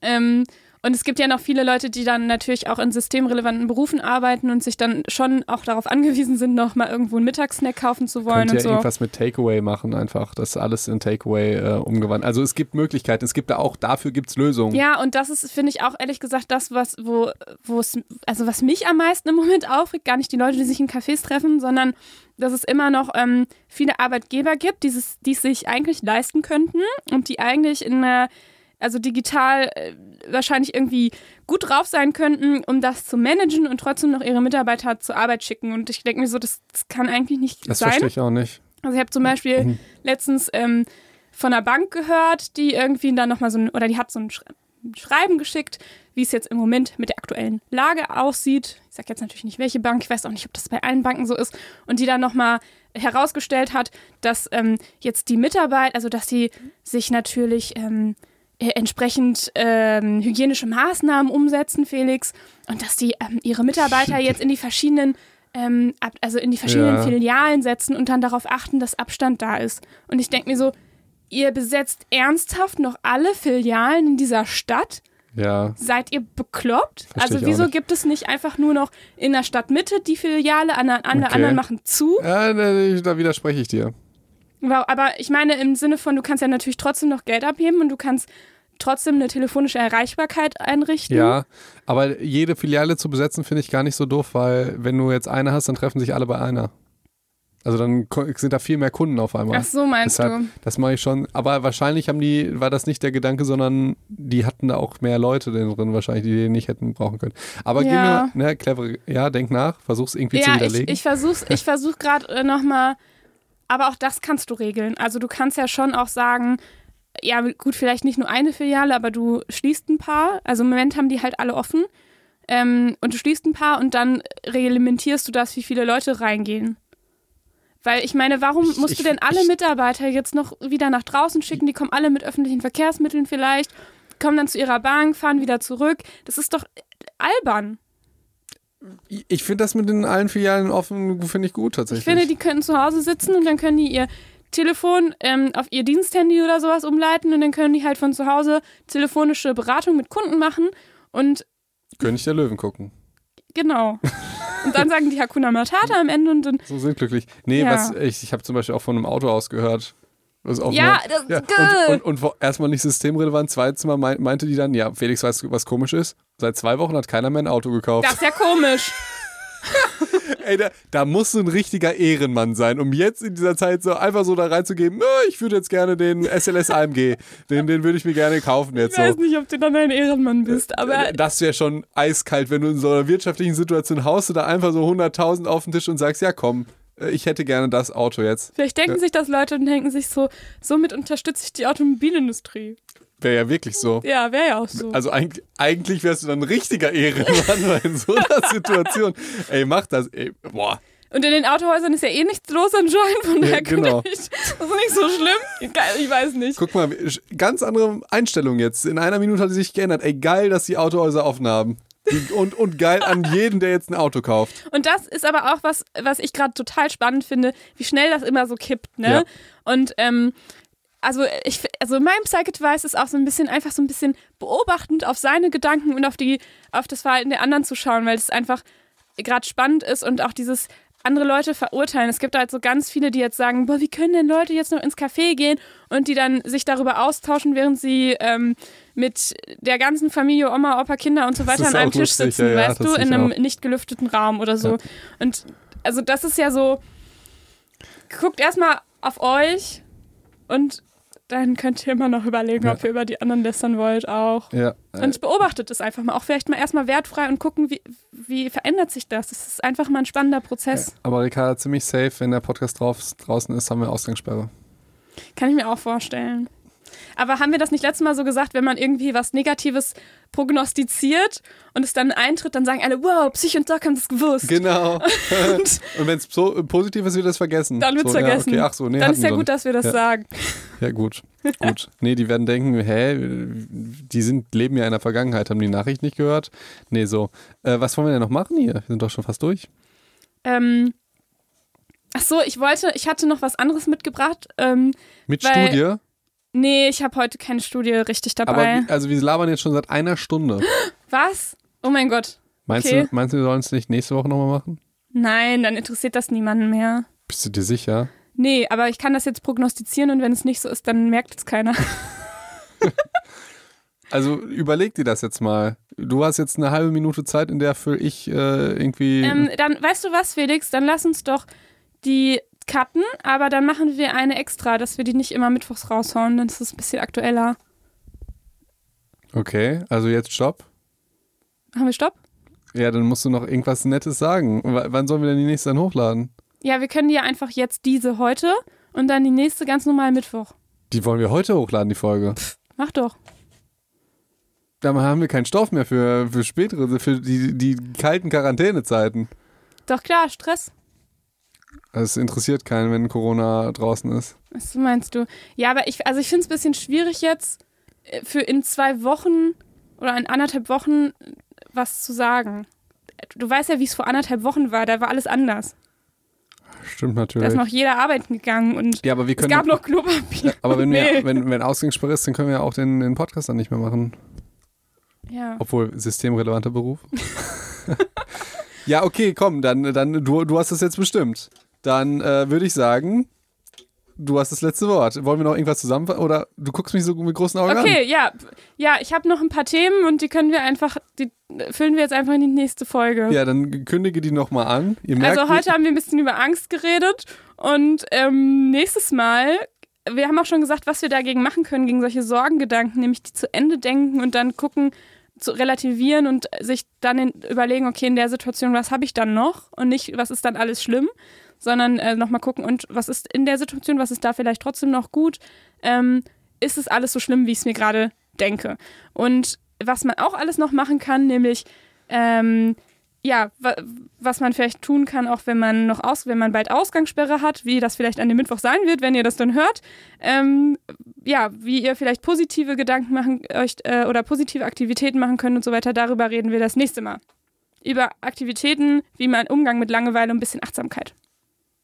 Ähm, und es gibt ja noch viele Leute, die dann natürlich auch in systemrelevanten Berufen arbeiten und sich dann schon auch darauf angewiesen sind, noch mal irgendwo einen Mittagssnack kaufen zu wollen Könnt und ihr so. irgendwas mit Takeaway machen, einfach. Das alles in Takeaway äh, umgewandelt. Also es gibt Möglichkeiten, es gibt da auch, dafür gibt es Lösungen. Ja, und das ist, finde ich, auch ehrlich gesagt das, was, wo, wo es, also was mich am meisten im Moment aufregt, gar nicht die Leute, die sich in Cafés treffen, sondern dass es immer noch ähm, viele Arbeitgeber gibt, die es, die es sich eigentlich leisten könnten und die eigentlich in einer, also digital äh, wahrscheinlich irgendwie gut drauf sein könnten, um das zu managen und trotzdem noch ihre Mitarbeiter zur Arbeit schicken. Und ich denke mir so, das, das kann eigentlich nicht Das sein. verstehe ich auch nicht. Also ich habe zum Beispiel Mhm. letztens ähm, von einer Bank gehört, die irgendwie dann nochmal so ein, oder die hat so ein Sch Schreiben geschickt, wie es jetzt im Moment mit der aktuellen Lage aussieht. Ich sage jetzt natürlich nicht, welche Bank, ich weiß auch nicht, ob das bei allen Banken so ist. Und die dann nochmal herausgestellt hat, dass ähm, jetzt die Mitarbeit, also dass sie sich natürlich ähm, äh, entsprechend ähm, hygienische Maßnahmen umsetzen, Felix, und dass die ähm, ihre Mitarbeiter jetzt in die verschiedenen ähm, ab, also in die verschiedenen Ja. Filialen setzen und dann darauf achten, dass Abstand da ist. Und ich denke mir so, ihr besetzt ernsthaft noch alle Filialen in dieser Stadt? Ja, Seid ihr bekloppt? Versteh also wieso gibt es nicht einfach nur noch in der Stadtmitte die Filiale, an der, an der Okay. anderen machen zu? ja da widerspreche ich dir. Wow, Aber ich meine im Sinne von, du kannst ja natürlich trotzdem noch Geld abheben und du kannst trotzdem eine telefonische Erreichbarkeit einrichten. Ja, aber jede Filiale zu besetzen, finde ich gar nicht so doof, weil wenn du jetzt eine hast, dann treffen sich alle bei einer. Also dann sind da viel mehr Kunden auf einmal. Ach so, meinst Deshalb, du? das mache ich schon. Aber wahrscheinlich haben die, war das nicht der Gedanke, sondern die hatten da auch mehr Leute drin, wahrscheinlich, die den nicht hätten brauchen können. Aber Ja. gib mir, ne, clever, ja, denk nach, versuch's irgendwie zu Ja, ich, widerlegen. ich versuch's, ich versuch gerade äh, nochmal, aber auch das kannst du regeln. Also du kannst ja schon auch sagen, ja gut, vielleicht nicht nur eine Filiale, aber du schließt ein paar. Also im Moment haben die halt alle offen. Ähm, und du schließt ein paar und dann reglementierst du das, wie viele Leute reingehen. Weil ich meine, warum musst ich- du denn alle ich- Mitarbeiter jetzt noch wieder nach draußen schicken? Die kommen alle mit öffentlichen Verkehrsmitteln vielleicht, kommen dann zu ihrer Bank, fahren wieder zurück. Das ist doch albern. Ich finde das mit den allen Filialen offen, finde ich gut Ich tatsächlich. finde, die können zu Hause sitzen und dann können die ihr Telefon ähm, auf ihr Diensthandy oder sowas umleiten und dann können die halt von zu Hause telefonische Beratung mit Kunden machen und König der Löwen gucken. genau. Und dann sagen die Hakuna Matata am Ende und dann, So sind glücklich. Nee, Ja. was ich, ich habe zum Beispiel auch von einem Autohaus gehört, Auch Ja, immer. das- Und, und, und wo- erstmal nicht systemrelevant. Zweitens Mal meint- meinte die dann, ja, Felix, weißt du, was komisch ist? Seit zwei Wochen hat keiner mehr ein Auto gekauft. Das ist ja komisch. Ey, da, da musst du ein richtiger Ehrenmann sein, um jetzt in dieser Zeit so einfach so da reinzugeben, "Na, ich würde jetzt gerne den SLS AMG, den, den würde ich mir gerne kaufen jetzt Ich so. weiß nicht, ob du dann ein Ehrenmann bist, aber Das wäre schon eiskalt, wenn du in so einer wirtschaftlichen Situation haust du da einfach so 100.000 auf den Tisch und sagst, ja komm, äh, ich hätte gerne das Auto jetzt. vielleicht denken sich das Leute und denken sich so, somit unterstütze ich die Automobilindustrie. Wäre ja wirklich so. Ja, wäre ja auch so. Also eigentlich, eigentlich wärst du dann ein richtiger Ehrenmann, in so einer Situation, ey, mach das, ey, boah. Und in den Autohäusern ist ja eh nichts los anscheinend, von daher genau. könnte ich, das ist nicht so schlimm. Ich weiß nicht. Guck mal, ganz andere Einstellung jetzt. In einer Minute hat sie sich geändert. Ey, geil, dass die Autohäuser offen haben. Und, und geil an jeden, der jetzt ein Auto kauft. Und das ist aber auch was, was ich gerade total spannend finde, wie schnell das immer so kippt, ne? Ja. Und ähm, also ich, also mein Psych-Advice ist auch so ein bisschen einfach so ein bisschen beobachtend auf seine Gedanken und auf die, auf das Verhalten der anderen zu schauen, weil es einfach gerade spannend ist und auch dieses andere Leute verurteilen. Es gibt halt so ganz viele, die jetzt sagen, boah, wie können denn Leute jetzt noch ins Café gehen und die dann sich darüber austauschen, während sie ähm, mit der ganzen Familie, Oma, Opa, Kinder und so weiter an einem Tisch sitzen, ja, ja, weißt das du, in einem auch. nicht gelüfteten Raum oder so. Ja. Und also das ist ja so, guckt erstmal auf euch und dann könnt ihr immer noch überlegen, Ja. ob ihr über die anderen lästern wollt auch. Ja. äh, Und beobachtet es einfach mal. Auch vielleicht mal erstmal wertfrei und gucken, wie, wie verändert sich das. Das ist einfach mal ein spannender Prozess. Aber Ricarda, ziemlich safe, wenn der Podcast drauf, draußen ist, haben wir Ausgangssperre. Kann ich mir auch vorstellen. Aber haben wir das nicht letztes Mal so gesagt, wenn man irgendwie was Negatives prognostiziert und es dann eintritt, dann sagen alle, wow, Psych und Doc haben das gewusst. Genau. Und Und wenn es so positiv ist, wird es vergessen. dann wird's so, vergessen. Ja, okay, ach so, nee, dann ist ja gut, dass wir das Ja. sagen. Ja, gut. Gut. Nee, die werden denken, hä, die sind, leben ja in der Vergangenheit, haben die Nachricht nicht gehört? Nee, so. Äh, was wollen wir denn noch machen hier? Wir sind doch schon fast durch. Ähm, ach so, ich wollte, ich hatte noch was anderes mitgebracht. Ähm, Mit Weil- Studie. Nee, ich habe heute keine Studie richtig Aber dabei. wie- also wir labern jetzt schon seit einer Stunde. was? Oh mein Gott. Meinst, Okay. du, meinst du, wir sollen es nicht nächste Woche nochmal machen? Nein, dann interessiert das niemanden mehr. Bist du dir sicher? Nee, aber ich kann das jetzt prognostizieren und wenn es nicht so ist, dann merkt es keiner. Also überleg dir das jetzt mal. Du hast jetzt eine halbe Minute Zeit, in der für ich äh, irgendwie. ähm, dann, weißt du was, Felix? Dann lass uns doch die cutten, aber dann machen wir eine extra, dass wir die nicht immer mittwochs raushauen, dann ist es ein bisschen aktueller. okay, also jetzt Stopp. Machen wir Stopp? Ja, dann musst du noch irgendwas Nettes sagen. W wann sollen wir denn die nächste dann hochladen? Ja, wir können die ja einfach jetzt diese heute und dann die nächste ganz normal Mittwoch. Die wollen wir heute hochladen, die Folge. Mach doch. Dann haben wir keinen Stoff mehr für, für spätere, für die, die kalten Quarantänezeiten. Doch klar, Stress. Es interessiert keinen, wenn Corona draußen ist. Was meinst du? Ja, aber ich, also ich finde es ein bisschen schwierig jetzt, äh, für in zwei Wochen oder in anderthalb Wochen äh, was zu sagen. Du weißt ja, wie es vor anderthalb Wochen war, da war alles anders. Stimmt Da natürlich. ist noch jeder arbeiten gegangen und ja, aber wir es können. gab noch Klopapier. aber wenn, und wir, wenn, wenn Ausgangssperre ist, dann können wir ja auch den, den Podcast dann nicht mehr machen. Ja. Obwohl, systemrelevanter Beruf. ja, okay, komm, dann, dann du, du hast das jetzt bestimmt. Dann äh, würde ich sagen, du hast das letzte Wort. Wollen wir noch irgendwas zusammenfassen? Oder du guckst mich so mit großen Augen an. Okay, ja. Ja, ich habe noch ein paar Themen und die können wir einfach, die füllen wir jetzt einfach in die nächste Folge. Ja, dann kündige die nochmal an. Also heute haben wir ein bisschen über Angst geredet und ähm, nächstes Mal, wir haben auch schon gesagt, was wir dagegen machen können, gegen solche Sorgengedanken, nämlich die zu Ende denken und dann gucken, zu relativieren und sich dann in, überlegen, okay, in der Situation, was habe ich dann noch? Und nicht, was ist dann alles schlimm, sondern äh, nochmal gucken, und was ist in der Situation, was ist da vielleicht trotzdem noch gut, ähm, ist es alles so schlimm, wie ich es mir gerade denke. Und was man auch alles noch machen kann, nämlich ähm, ja, wa was man vielleicht tun kann, auch wenn man noch aus, wenn man bald Ausgangssperre hat, wie das vielleicht an dem Mittwoch sein wird, wenn ihr das dann hört. Ähm, ja, wie ihr vielleicht positive Gedanken machen euch äh, oder positive Aktivitäten machen könnt und so weiter. Darüber reden wir das nächste Mal. Über Aktivitäten, wie man Umgang mit Langeweile und ein bisschen Achtsamkeit.